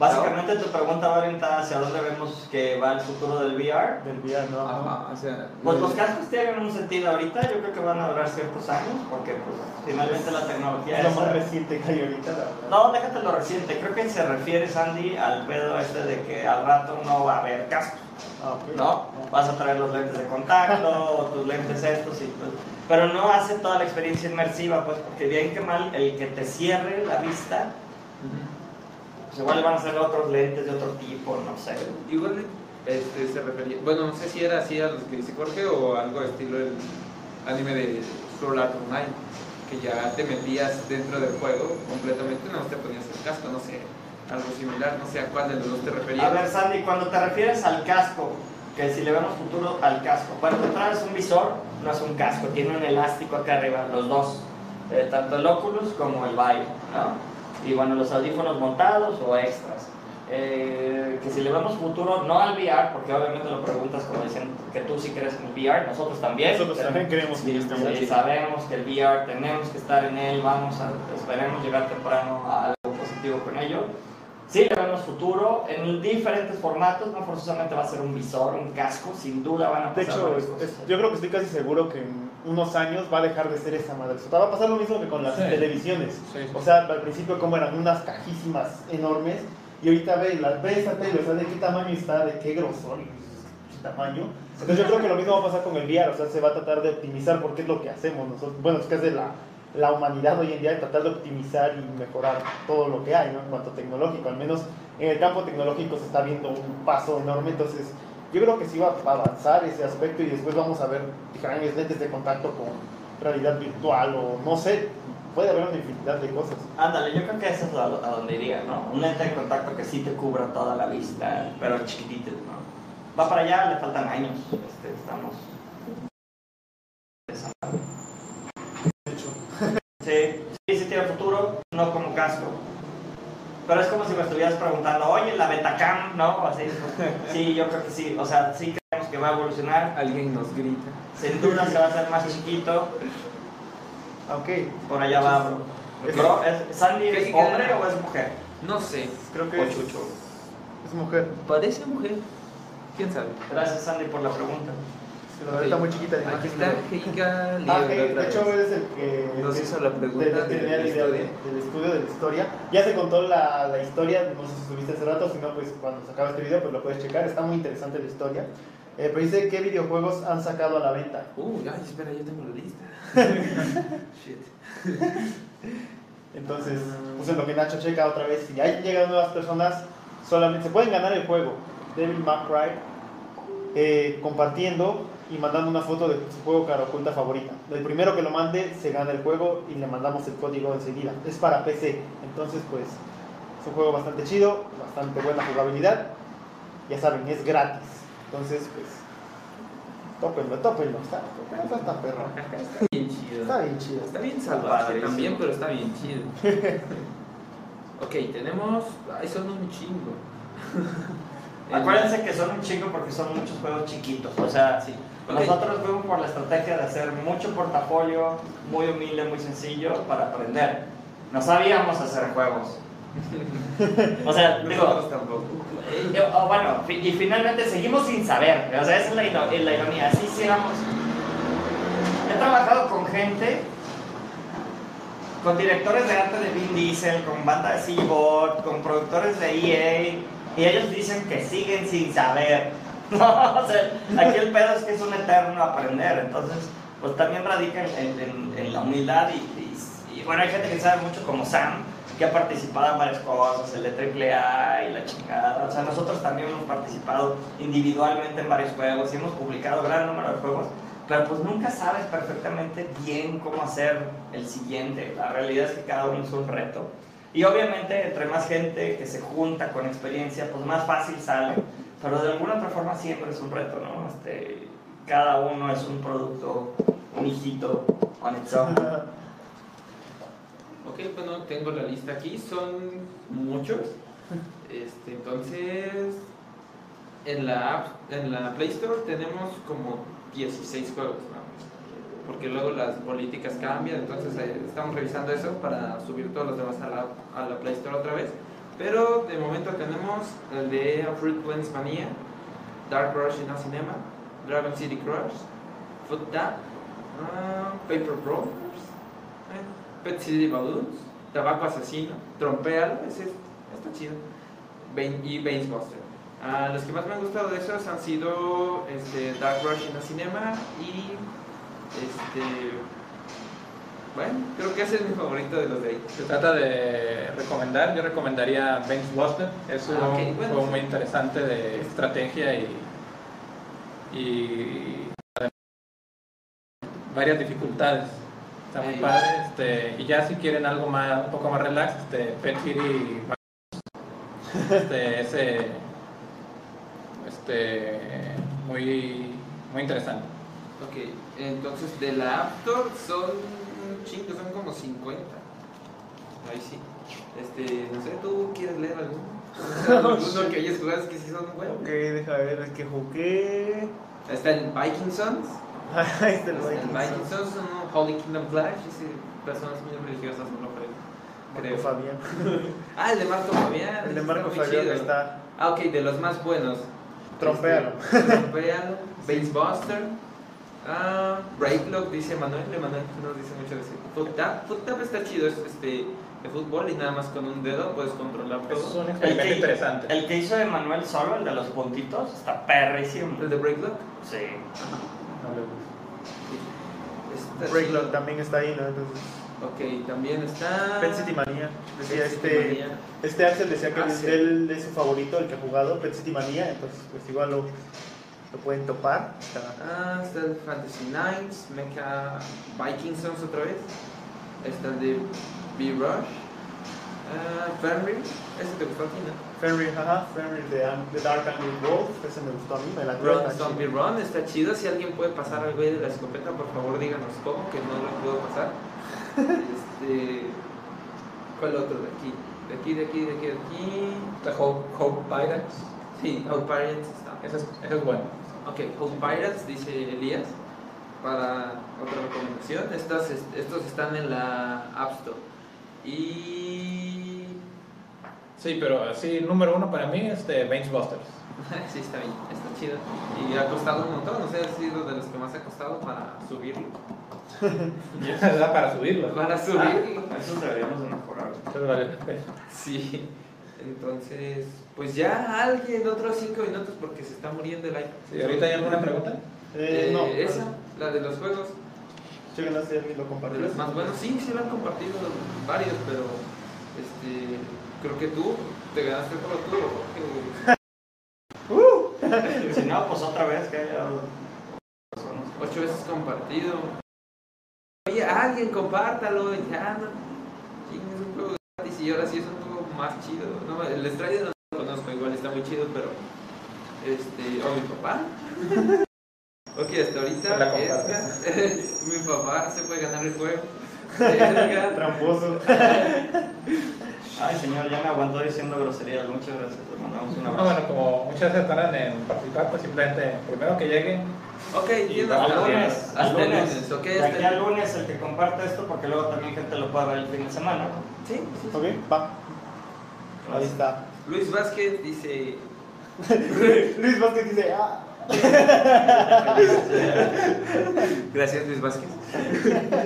Básicamente tu pregunta va orientada hacia dónde vemos que va el futuro del VR. Del VR, ¿no? Ajá, o sea... Pues los cascos tienen un sentido ahorita, yo creo que van a durar ciertos años, porque pues finalmente la tecnología Es lo es... más reciente que hay ahorita, la. No, déjate lo reciente, creo que se refiere Sandy al pedo este de que al rato no va a haber cascos, Ah, ok. ¿no? Vas a traer los lentes de contacto, o tus lentes estos y pues... Pero no hace toda la experiencia inmersiva, pues, porque bien que mal, el que te cierre la vista, Ujú. Pues igual van a ser otros lentes de otro tipo, no sé. Igual este, se refería, bueno, no sé si era así a los que dice Jorge o algo estilo el anime de Sword Art Online, que ya te metías dentro del juego completamente, no te ponías el casco, no sé, algo similar, no sé a cuál de los dos te referías. A ver, Sandy, cuando te refieres al casco, que si le vemos futuro al casco, bueno, tú traes un visor, no es un casco, tiene un elástico acá arriba, los dos, eh, tanto el Oculus como el Vive, ¿no? Y bueno, los audífonos montados o extras. Eh, que si le vemos futuro, no al VR, porque obviamente lo preguntas como dicen que tú sí crees en el VR, nosotros también. Nosotros también creemos que Sí, está sí, sabemos que el VR tenemos que estar en él, vamos a, esperemos llegar temprano a algo positivo con ello. Sí, le vemos futuro en diferentes formatos, no forzosamente va a ser un visor, un casco, sin duda van a De pasar hecho, varias es- yo creo que estoy casi seguro que en unos años va a dejar de ser esa madre. Va a pasar lo mismo que con las Sí. televisiones. Sí, sí. O sea, al principio como eran unas cajísimas enormes y ahorita ve, la, ve esa tele, o sea, de qué tamaño está, de qué grosor y qué tamaño. Entonces yo creo que lo mismo va a pasar con el VR, o sea, se va a tratar de optimizar porque es lo que hacemos nosotros. Bueno, es que es de la, la humanidad hoy en día, de tratar de optimizar y mejorar todo lo que hay, ¿no? En cuanto a tecnológico, al menos en el campo tecnológico se está viendo un paso enorme, entonces yo creo que sí va a avanzar ese aspecto y después vamos a ver diferentes lentes de contacto con realidad virtual o no sé, puede haber una infinidad de cosas. Ándale, yo creo que eso es a, a donde iría, ¿no? Un lente de contacto que sí te cubra toda la vista, pero chiquitito, ¿no? Va para allá, le faltan años, este, estamos... Sí, sí, sí tiene futuro, no como casco. Pero es como si me estuvieras preguntando, oye, la Betacam, ¿no? O Así, sí, yo creo que sí, o sea, sí creemos que va a evolucionar. Alguien nos grita. Sin duda se va a hacer más chiquito, Ok, por allá va, bro. Bro, ¿es, ¿Sandy es ¿Qué- qué- hombre o es mujer? No sé, creo que O es, chucho. es mujer. parece mujer. ¿Quién sabe? Gracias, Sandy, por la pregunta. La verdad está muy chiquita la Aquí imagen. está Heika Ah, otra de hecho eres el que Nos hizo la pregunta de- de tenía la la idea de- del estudio de la historia. Ya se contó la, la historia, no sé si subiste hace rato, si no, pues cuando se acabe este video, pues lo puedes checar. Está muy interesante la historia. Eh, pero dice qué videojuegos han sacado a la venta. Uh, ay, espera, yo tengo la lista. Shit. Entonces, pues en lo que Nacho checa otra vez, si hay llegan nuevas personas, solamente se pueden ganar el juego Devil May Cry eh, compartiendo y mandando una foto de su juego cara oculta favorita. El primero que lo mande se gana el juego y le mandamos el código enseguida. Es para PC, entonces pues es un juego bastante chido, bastante buena jugabilidad. Ya saben, es gratis. Entonces pues tópenlo, tópenlo, está, está, está perro. Está bien chido. Está bien chido. Está bien salvaje también, pero está bien chido. ok, tenemos. Ay, son un chingo. Acuérdense que son un chingo porque son muchos juegos chiquitos. O sea, Sí. nosotros fuimos por la estrategia de hacer mucho portafolio, muy humilde, muy sencillo, para aprender. No sabíamos hacer juegos. O sea, digo, tampoco. eh, eh, oh, bueno, y finalmente seguimos sin saber. O sea, esa es la, la ironía. Así seamos. He trabajado con gente, con directores de arte de Vin Diesel, con banda de Seabot, con productores de EA, y ellos dicen que siguen sin saber. No, o sea, aquí el pedo es que es un eterno aprender. Entonces, pues también radica en, en- en- la humildad y, y- y, bueno, hay gente que sabe mucho como Sam, que ha participado en varias cosas, el de AAA y la chingada. O sea, nosotros también hemos participado individualmente en varios juegos y hemos publicado gran número de juegos, pero pues nunca sabes perfectamente bien cómo hacer el siguiente. La realidad es que cada uno es un reto. Y obviamente, entre más gente que se junta con experiencia, pues más fácil sale. Pero de alguna otra forma siempre es un reto, ¿no? Este, cada uno es un producto, un hijito, on its own. Ok, bueno, tengo la lista aquí, son muchos. Este, entonces, en la, app, en la Play Store tenemos como 16 juegos, ¿no? Porque luego las políticas cambian, entonces eh, estamos revisando eso para subir todos los demás a la, a la Play Store otra vez. Pero de momento tenemos el de Fruit Blends Mania, Dark Rush in a Cinema, Dragon City Crush, Foot Tap, ah, Paper Brothers, eh, Pet City Balloons, Tabaco Asesino, Trompealo, ese es- está chido, Bane- y Banes Buster. Ah, los que más me han gustado de esos han sido este, Dark Rush in a Cinema y este. Bueno, creo que ese es mi favorito de los de ahí. Se trata de recomendar, yo recomendaría Bane's Buster, es un Ah, bueno, juego sí. muy interesante de estrategia y, y varias dificultades. Está muy padre. Este, y ya si quieren algo más, un poco más relax, este, Pet City, este, ese, este, muy, muy interesante. Ok, entonces de la App Store son chingos, son como 50. Ahí sí. Este, no sé, ¿tú quieres leer alguno? Alguno que hayas jugado es que sí son buenos. Ok, deja ver, es que jugué. Está el Viking Sons. Ahí está el Está el Viking Viking Sons. Un Holy Kingdom Flash. Personas muy religiosas no lo creo. Marco creo. Fabián. Ah, el de Marco Fabián. El de Marco Fabián está. Ah, ok, de los más buenos. Trompealo. Este, Trompealo, Base Buster, ah, Breaklock, dice Manuel. Emanuel nos dice mucho de ese. Foot Tap. Foot Tap está chido, es este, de fútbol y nada más con un dedo puedes controlar Es todo. un El experimento que, interesante. el que hizo Emanuel solo, el de los puntitos, está perrísimo. El de Breaklock. Sí. No le gusta. Está Breaklock también está ahí, ¿no? Entonces, Ok, también está. Pet City Manía. Decía este. Manía. Este Axel decía que Ah, es sí. él es su favorito, el que ha jugado, Pet City Manía, entonces pues igual lo, lo pueden topar. Está- Ah, está el Fantasy Knights, Mecha Viking Sons otra vez. Está el de B-Rush. Ah, Fenrir, ese te gustó a ti, ¿no? Fenrir, ajá, Fenrir de The Dark Angry Wolf, ese me gustó a mí, me la Run Zombie Run está chido. Si alguien puede pasar al güey de la escopeta, por favor díganos cómo, que no lo puedo pasar. este. ¿Cuál otro de aquí? De aquí, de aquí, de aquí, de aquí. Está Hope, Hope Pirates, Sí, Hope Pirates está. ese es, ese es bueno. Ok, Hope Pirates, dice Elías. Para otra recomendación. Estos, estos están en la App Store. Y. Sí, pero así, número uno para mí, este, Bane's Busters. Sí, está bien, está chido. Y ha costado un montón, o sea, ha sido de los que más ha costado para subirlo. Da para subirlo. Para subirlo. Eso deberíamos de mejorar. Sí. Entonces, pues ya alguien, otros cinco minutos porque se está muriendo el iPad. Sí, ¿Ahorita hay alguna pregunta? Eh, Eh, no. esa, la de los juegos. Chequen si alguien lo De compartió. los más buenos, sí, sí lo han compartido varios, pero este, creo que tú te ganaste por tú, Jorge. Si no, pues otra vez que haya personas. Ocho veces compartido. Oye, alguien compártalo, ya no. ¿Quién es un juego gratis? Y ahora sí es un juego más chido. No, el Strider no lo conozco, igual está muy chido, pero. Este. O mi papá. ok, hasta ahorita. Edgar, mi papá se puede ganar el juego. Edgar, Tramposo. Ay, señor, ya me aguantó diciendo groserías. Muchas gracias. Le mandamos un No, abrazo. bueno, como muchas veces tardan en participar, pues simplemente primero que lleguen. Ok, Al hasta lunes, al Hasta el lunes. lunes, ok, De hasta aquí el- al lunes el que comparte esto, porque luego también gente lo puede ver el fin de semana. ¿no? Sí, sí, sí. Ok, va. Ahí está. Luis Vázquez dice. Luis Vázquez dice, ah. Gracias, Luis Vázquez.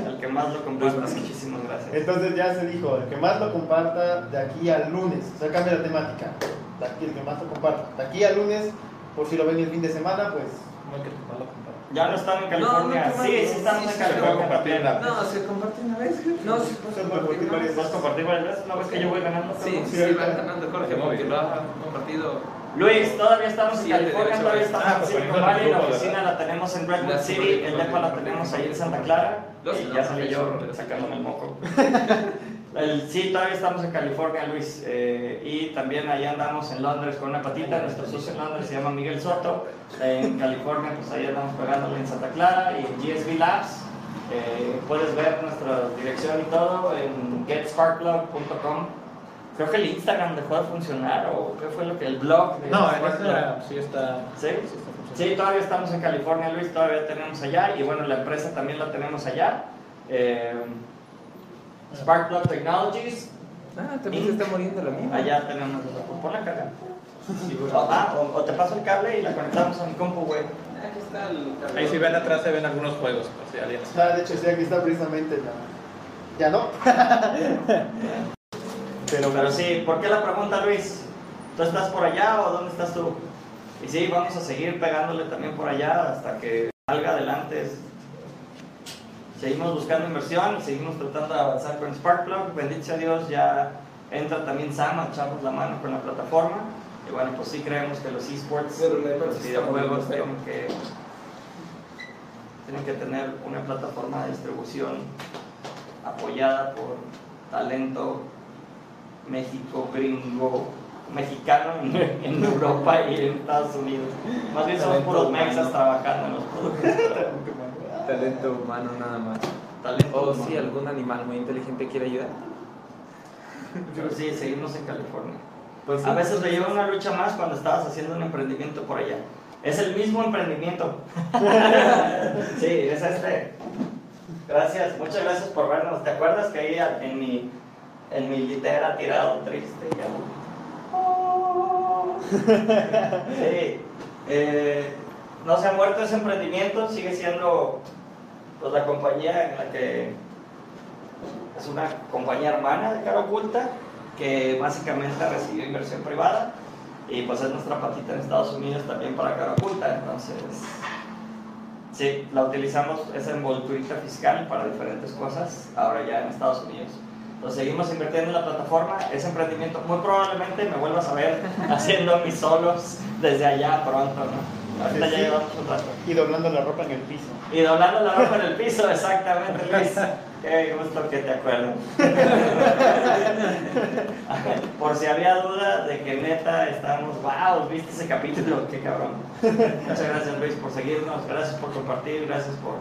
El que más lo comparte, muchísimas gracias. Entonces ya se dijo, el que más lo comparta de aquí al lunes, o sea, cambia la temática. De aquí, el que más lo comparta. De aquí al lunes, por si lo ven el fin de semana, pues No que no lo compartan. Ya no están en California. No, no, sí, sí estamos sí, en California. compartir la- No, se comparte una vez. No, sí, puede compartir varias vez. ¿Vas a compartir varias veces? ¿No ves que yo voy ganando? Sí, sí, Sí, ahorita. va ganando Jorge porque lo ha compartido. Luis, todavía estamos en California, todavía veces. estamos Ah, en pues Silicon Valley, la oficina la tenemos en Redwood La City, el depa la tenemos ahí en Santa Clara y ya salí yo sacándome el moco. El- sí, todavía estamos en California, Luis, eh, y también ahí andamos en Londres con una patita, nuestro socio en Londres se llama Miguel Soto, en California pues ahí andamos pegándole en Santa Clara y en GSB Labs. Eh, puedes ver nuestra dirección y todo en getsparkblog.com. Creo que el Instagram dejó de funcionar o qué fue lo que el blog. de No, en esta sí está. ¿Sí? sí está funcionando. Sí, todavía estamos en California, Luis, todavía tenemos allá y bueno, la empresa también la tenemos allá. Eh, Sparkplug Technologies, Ah, también se está muriendo la mía. allá tenemos, pon la carga. O, ah, o, o te paso el cable y la conectamos a mi compu, güey. Aquí está el. Ahí si ven atrás se ven algunos juegos, por si alguien Ah, de hecho, sí, aquí está precisamente la... Ya no. Pero, Pero sí, ¿por qué la pregunta, Luis? ¿Tú estás por allá o dónde estás tú? Y sí, vamos a seguir pegándole también por allá hasta que salga adelante. Seguimos buscando inversión, seguimos tratando de avanzar con Sparkplug. Bendito sea Dios, ya entra también Sam a echarnos la mano con la plataforma. Y bueno, pues sí creemos que los esports, los videojuegos tienen que, tienen que tener una plataforma de distribución apoyada por talento México, gringo, mexicano en, en Europa y en Estados Unidos. Más bien somos puros mexas trabajando en los productos. Talento humano nada más. Talento O humano. si algún animal muy inteligente quiere ayudar. Pero sí, seguimos en California. Pues A veces le lleva una lucha más cuando estabas haciendo un emprendimiento por allá. Es el mismo emprendimiento. sí, es este. Gracias, muchas gracias por vernos. ¿Te acuerdas que ahí en mi, en mi litera tirado triste? Ya? Sí. eh, no se ha muerto ese emprendimiento, sigue siendo pues, la compañía en la que es una compañía hermana de cara oculta que básicamente recibió inversión privada y pues es nuestra patita en Estados Unidos también para cara oculta, entonces sí, la utilizamos esa envolturita fiscal para diferentes cosas ahora ya en Estados Unidos. Entonces seguimos invirtiendo en la plataforma, ese emprendimiento muy probablemente me vuelvas a ver haciendo mis solos desde allá pronto, ¿no? Ahorita ya llevamos un rato. y doblando la ropa en el piso. Y doblando la ropa en el piso, exactamente, Luis. Qué gusto que te acuerdes. Por si había duda de que neta estamos, wow, viste ese capítulo, qué cabrón. Muchas gracias Luis por seguirnos, gracias por compartir, gracias por,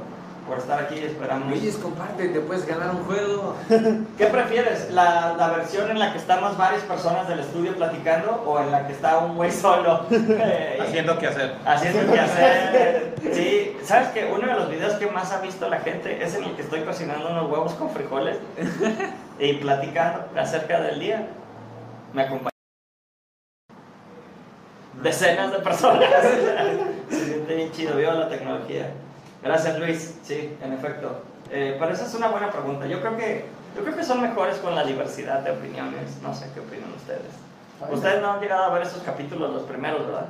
por estar aquí, esperamos. Luis, comparte, te puedes ganar un juego. ¿Qué prefieres? ¿La, ¿La versión en la que estamos varias personas del estudio platicando o en la que está un güey solo? eh, Haciendo qué hacer. Haciendo que hacer. Sí, ¿sabes que Uno de los videos que más ha visto la gente es en el que estoy cocinando unos huevos con frijoles y platicando acerca del día. Me acompaña. decenas de personas. Se siente bien chido, viva la tecnología. Gracias Luis, sí, en efecto. Eh, pero esa es una buena pregunta. Yo creo que yo creo que son mejores con la diversidad de opiniones. No sé qué opinan ustedes. Ustedes no han llegado a ver esos capítulos, los primeros, ¿verdad?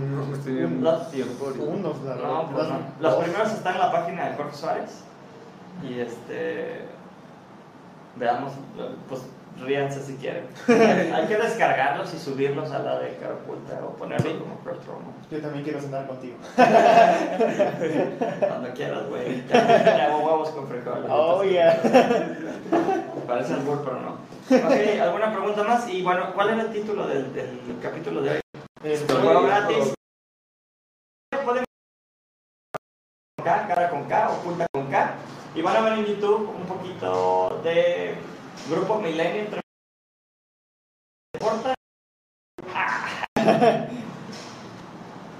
No, estoy bien Los- tiempo ahorita. Unos, la verdad. No, pues no. Los primeros están en la página de Jorge Suárez. Y este. Veamos, pues ríanse si quieren. Hay que descargarlos y subirlos a la de Carapulta o ponerlos como promo. Yo también quiero cenar contigo. Cuando quieras, güey. Ya hago huevos con frijoles. Oh, yeah. Parece albur, pero no. Ok, ¿alguna pregunta más? Y bueno, ¿cuál era el título del, del capítulo de hoy? El Juego gratis. Pueden K, cara con K, oculta con K. Y van a ver en YouTube un poquito de Grupo Milenio entre.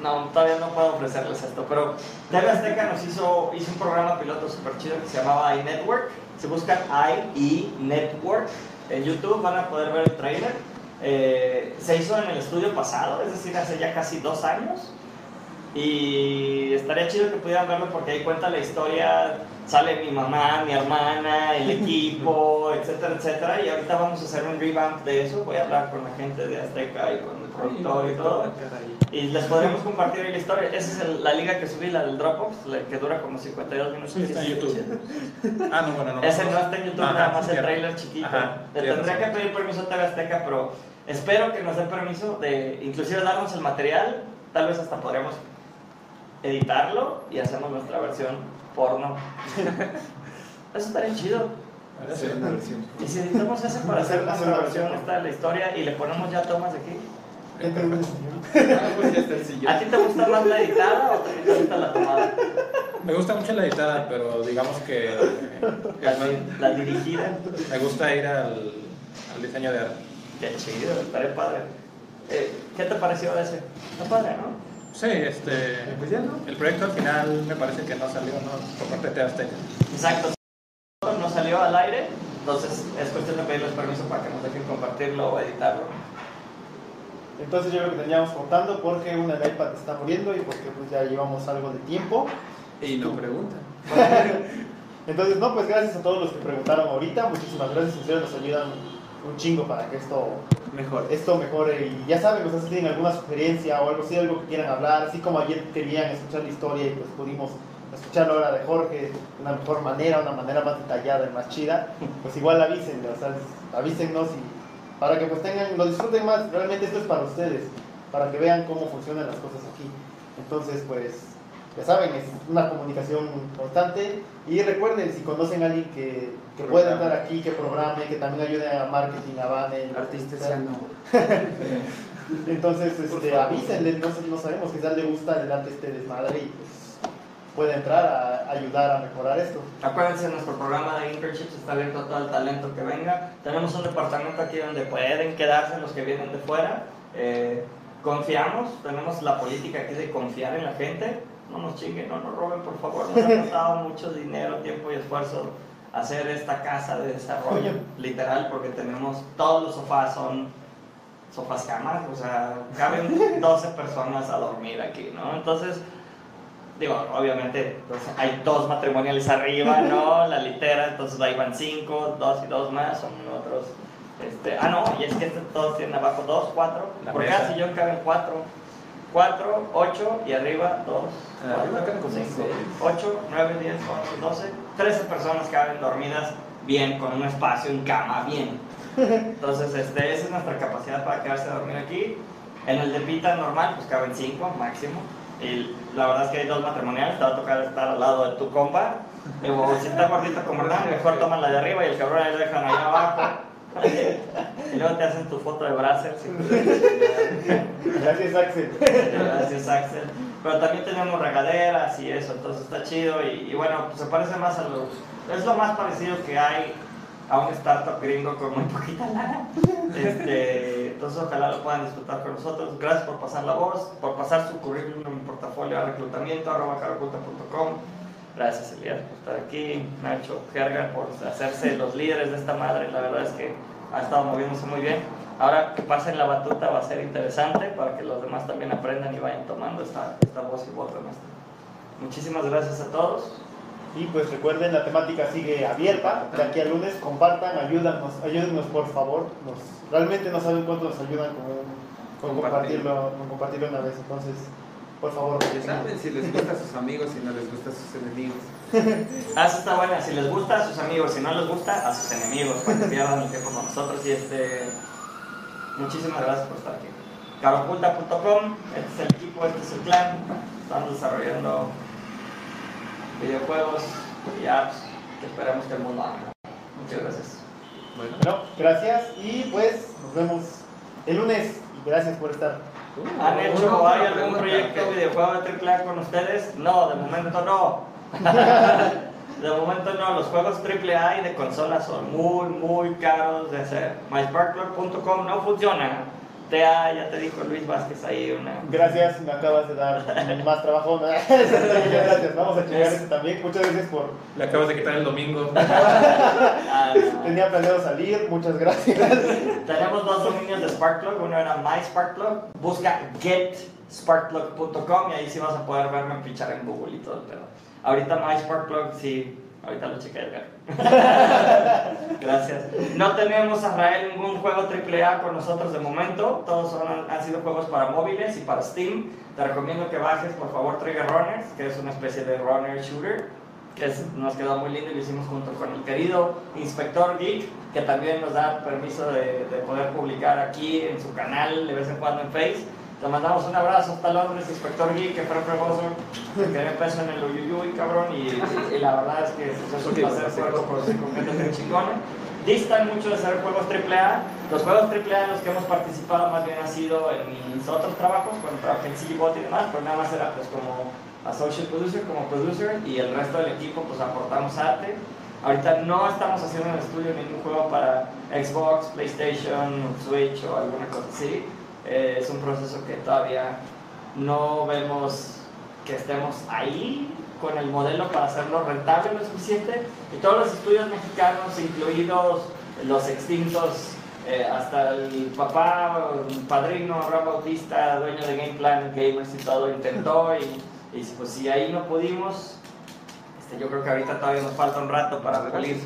No, todavía no puedo ofrecerles esto, pero TV Azteca nos hizo, hizo un programa piloto súper chido que se llamaba iNetwork. Si buscan i Network en YouTube van a poder ver el trailer. Eh, se hizo en el estudio pasado, es decir, hace ya casi dos años. Y estaría chido que pudieran verlo porque ahí cuenta la historia, sale mi mamá, mi hermana, el equipo, etcétera, etcétera. Y ahorita vamos a hacer un revamp de eso. Voy a hablar con la gente de Azteca y con el productor y todo. Y les podremos compartir la historia. Esa es el- la liga que subí, la del Dropbox, la que dura como 52 minutos. Sí, está en YouTube. Ah, no, bueno, no. Ese no está en YouTube, Ajá, nada más el trailer chiquito. Tienes tendría que pedir permiso a TV Azteca, pero espero que nos den permiso de inclusive darnos el material. Tal vez hasta podríamos editarlo y hacemos nuestra versión porno. Eso estaría chido. Hacer una versión. Y si editamos ese para hacer una versión versión. esta de la historia y le ponemos ya tomas de aquí. Ah, pues. ¿A ti te gusta más la editada o también te gusta la tomada? Me gusta mucho la editada, pero digamos que La, la dirigida. me gusta ir al, al diseño de arte. Qué chido, estaría padre. Eh, ¿Qué te pareció ese? Está padre, ¿no? Sí, este. Pues ya no. El proyecto al final me parece que no salió ¿no? por parte de Azteca. Exacto. No salió al aire, entonces es cuestión de pedirles permiso para que nos dejen compartirlo o editarlo. Entonces yo creo que teníamos cortando porque una el iPad está muriendo y porque pues ya llevamos algo de tiempo. Y no preguntan. Entonces, no, pues gracias a todos los que preguntaron ahorita. Muchísimas gracias. Ustedes nos ayudan un chingo para que esto, Mejor. esto mejore. Y ya saben, o sea, si tienen alguna sugerencia o algo así, algo que quieran hablar, así como ayer querían escuchar la historia y pues pudimos escucharlo ahora de Jorge de una mejor manera, una manera más detallada y más chida, pues igual avísenme, o sea, avísennos y para que pues tengan, lo disfruten más. Realmente esto es para ustedes, para que vean cómo funcionan las cosas aquí. Entonces, pues, ya saben, es una comunicación constante. Y recuerden, si conocen a alguien que, que pueda estar aquí, que programe, que también ayude a marketing, a Bane, Artistas ya no. Entonces, este, avísenle, no, no sabemos, quizás le gusta adelante este desmadre y pues puede entrar a ayudar a mejorar esto. Acuérdense, nuestro programa de internships está abierto a todo el talento que venga. Tenemos un departamento aquí donde pueden quedarse los que vienen de fuera. Eh, confiamos, tenemos la política aquí de confiar en la gente. No nos chinguen, no nos roben, por favor. Nos ha costado mucho dinero, tiempo y esfuerzo hacer esta casa de desarrollo, literal, porque tenemos todos los sofás son sofás camas, o sea, caben 12 personas a dormir aquí, ¿no? Entonces, digo, obviamente pues, hay dos matrimoniales arriba, ¿no? La litera, entonces ahí van cinco, dos y dos más, son otros. Este, ah, no, y es que este, todos tienen abajo dos, cuatro, La por mesa. cada sillón caben cuatro, cuatro, ocho y arriba dos, Ah, Arriba cuatro, caben como cinco, seis. ocho, nueve, diez, once, doce, trece personas caben dormidas bien, con un espacio en cama, bien. Entonces, este, esa es nuestra capacidad para quedarse a dormir aquí. En el de pita normal, pues caben cinco máximo. Y la verdad es que hay dos matrimoniales, te va a tocar estar al lado de tu compa. Digo, si está gordito como Hernán, mejor toman la de arriba y el cabrón ahí lo dejan ahí abajo. Y luego te hacen tu foto de bracer. Gracias, Axel. Gracias, Axel. Pero también tenemos regaderas y eso, entonces está chido. Y, y bueno, pues se parece más a los. Es lo más parecido que hay a un startup gringo con muy poquita lana. Este, entonces, ojalá lo puedan disfrutar con nosotros. Gracias por pasar la voz, por pasar su currículum en mi portafolio a reclutamiento arroba. Gracias, Elías, por estar aquí. Nacho, Gerga, por hacerse los líderes de esta madre. La verdad es que ha estado moviéndose muy bien. Ahora que pasen la batuta va a ser interesante para que los demás también aprendan y vayan tomando esta, esta voz y voto. Muchísimas gracias a todos. Y pues recuerden, la temática sigue abierta. De aquí al lunes, compartan, ayúdanos, ayúdennos por favor. Nos, realmente no saben cuánto nos ayudan con, con Compartir. compartirlo, con compartirlo una vez. Entonces, por favor. Ya saben si les gusta a sus amigos y no les gusta a sus enemigos. Ah, eso está buena. Si les gusta, a sus amigos. Si no les gusta, a sus enemigos. Para que pierdan el tiempo con nosotros. Y este. Muchísimas gracias por estar aquí. Caroculta.com. Este es el equipo, este es el clan. Estamos desarrollando videojuegos y apps que esperamos que el mundo haga. Muchas gracias. Bueno, Bueno, gracias y pues nos vemos el lunes. Gracias por estar. ¿Han hecho hay algún proyecto de videojuego de AAA con ustedes? No, de momento no. De momento no, los juegos AAA y de consolas son muy, muy caros de hacer. MySparkplug.com no funciona. TA, ya te dijo Luis Vázquez ahí una... Gracias, me acabas de dar más trabajo. gracias, vamos a checar eso también. Muchas gracias por. Le acabas de quitar el domingo. Ah, no. Tenía planeado salir, muchas gracias. Tenemos dos dominios de Sparkplug, uno era MySparkplug, busca getsparkplug.com y ahí sí vas a poder verme pinchar en Google y todo el pedo. Ahorita MySparkplug sí, ahorita lo chequé Edgar. Gracias. No tenemos a Rael ningún juego AAA con nosotros de momento, todos han sido juegos para móviles y para Steam. Te recomiendo que bajes por favor Trigger Runners, que es una especie de runner shooter que es- nos quedó muy lindo y lo hicimos junto con el querido Inspector Geek, que también nos da permiso de, de poder publicar aquí en su canal de vez en cuando en Face. Te mandamos un abrazo hasta Londres, Inspector Geek, que fue fregoso, que quería peso en el Uyuyuy, cabrón, y, y la verdad es que es un placer juego con, con gente tan chingona. Distan mucho de ser juegos AAA. Los juegos AAA en los que hemos participado más bien ha sido en mis otros trabajos, cuando trabajé en CGBot y demás, pero nada más era pues como associate producer, como producer, y el resto del equipo pues aportamos arte. Ahorita no estamos haciendo en el estudio ningún juego para Xbox, PlayStation, Switch o alguna cosa así. Eh, es un proceso que todavía no vemos que estemos ahí con el modelo para hacerlo rentable lo suficiente. Y todos los estudios mexicanos, incluidos los extintos, eh, hasta el papá, el padrino, Abraham Bautista, dueño de Game Plan, Gamers y todo, intentó. Y, y pues si ahí no pudimos, este, yo creo que ahorita todavía nos falta un rato para pulir.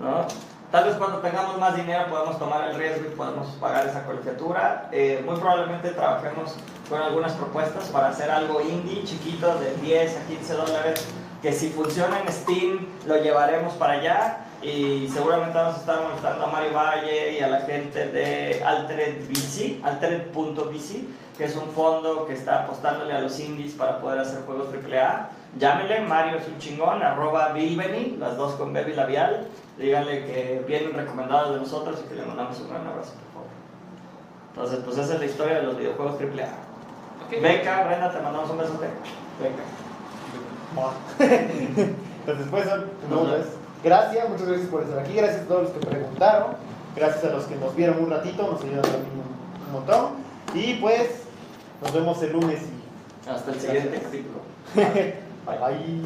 ¿no? Tal vez cuando tengamos más dinero podemos tomar el riesgo y podemos pagar esa colegiatura. Eh, muy probablemente trabajemos con algunas propuestas para hacer algo indie, chiquito, de 10 a 15 dólares, que si funciona en Steam lo llevaremos para allá y seguramente vamos a estar molestando a Mario Valle y a la gente de Altered VC, Altered.vc, que es un fondo que está apostándole a los indies para poder hacer juegos AAA. Llámenle, Mario es un chingón, arroba Bilbeni, las dos con Baby labial. Díganle que vienen recomendados de nosotros y que le mandamos un gran abrazo, por favor. Entonces, pues esa es la historia de los videojuegos AAA. Ok. Beca, Brenda, te mandamos un besote. Beca. Entonces, pues, no, pues, gracias, muchas gracias por estar aquí. Gracias a todos los que preguntaron. Gracias a los que nos vieron un ratito, nos ayudan también un montón. Y pues, nos vemos el lunes y hasta el siguiente ciclo. Bye. bye. bye.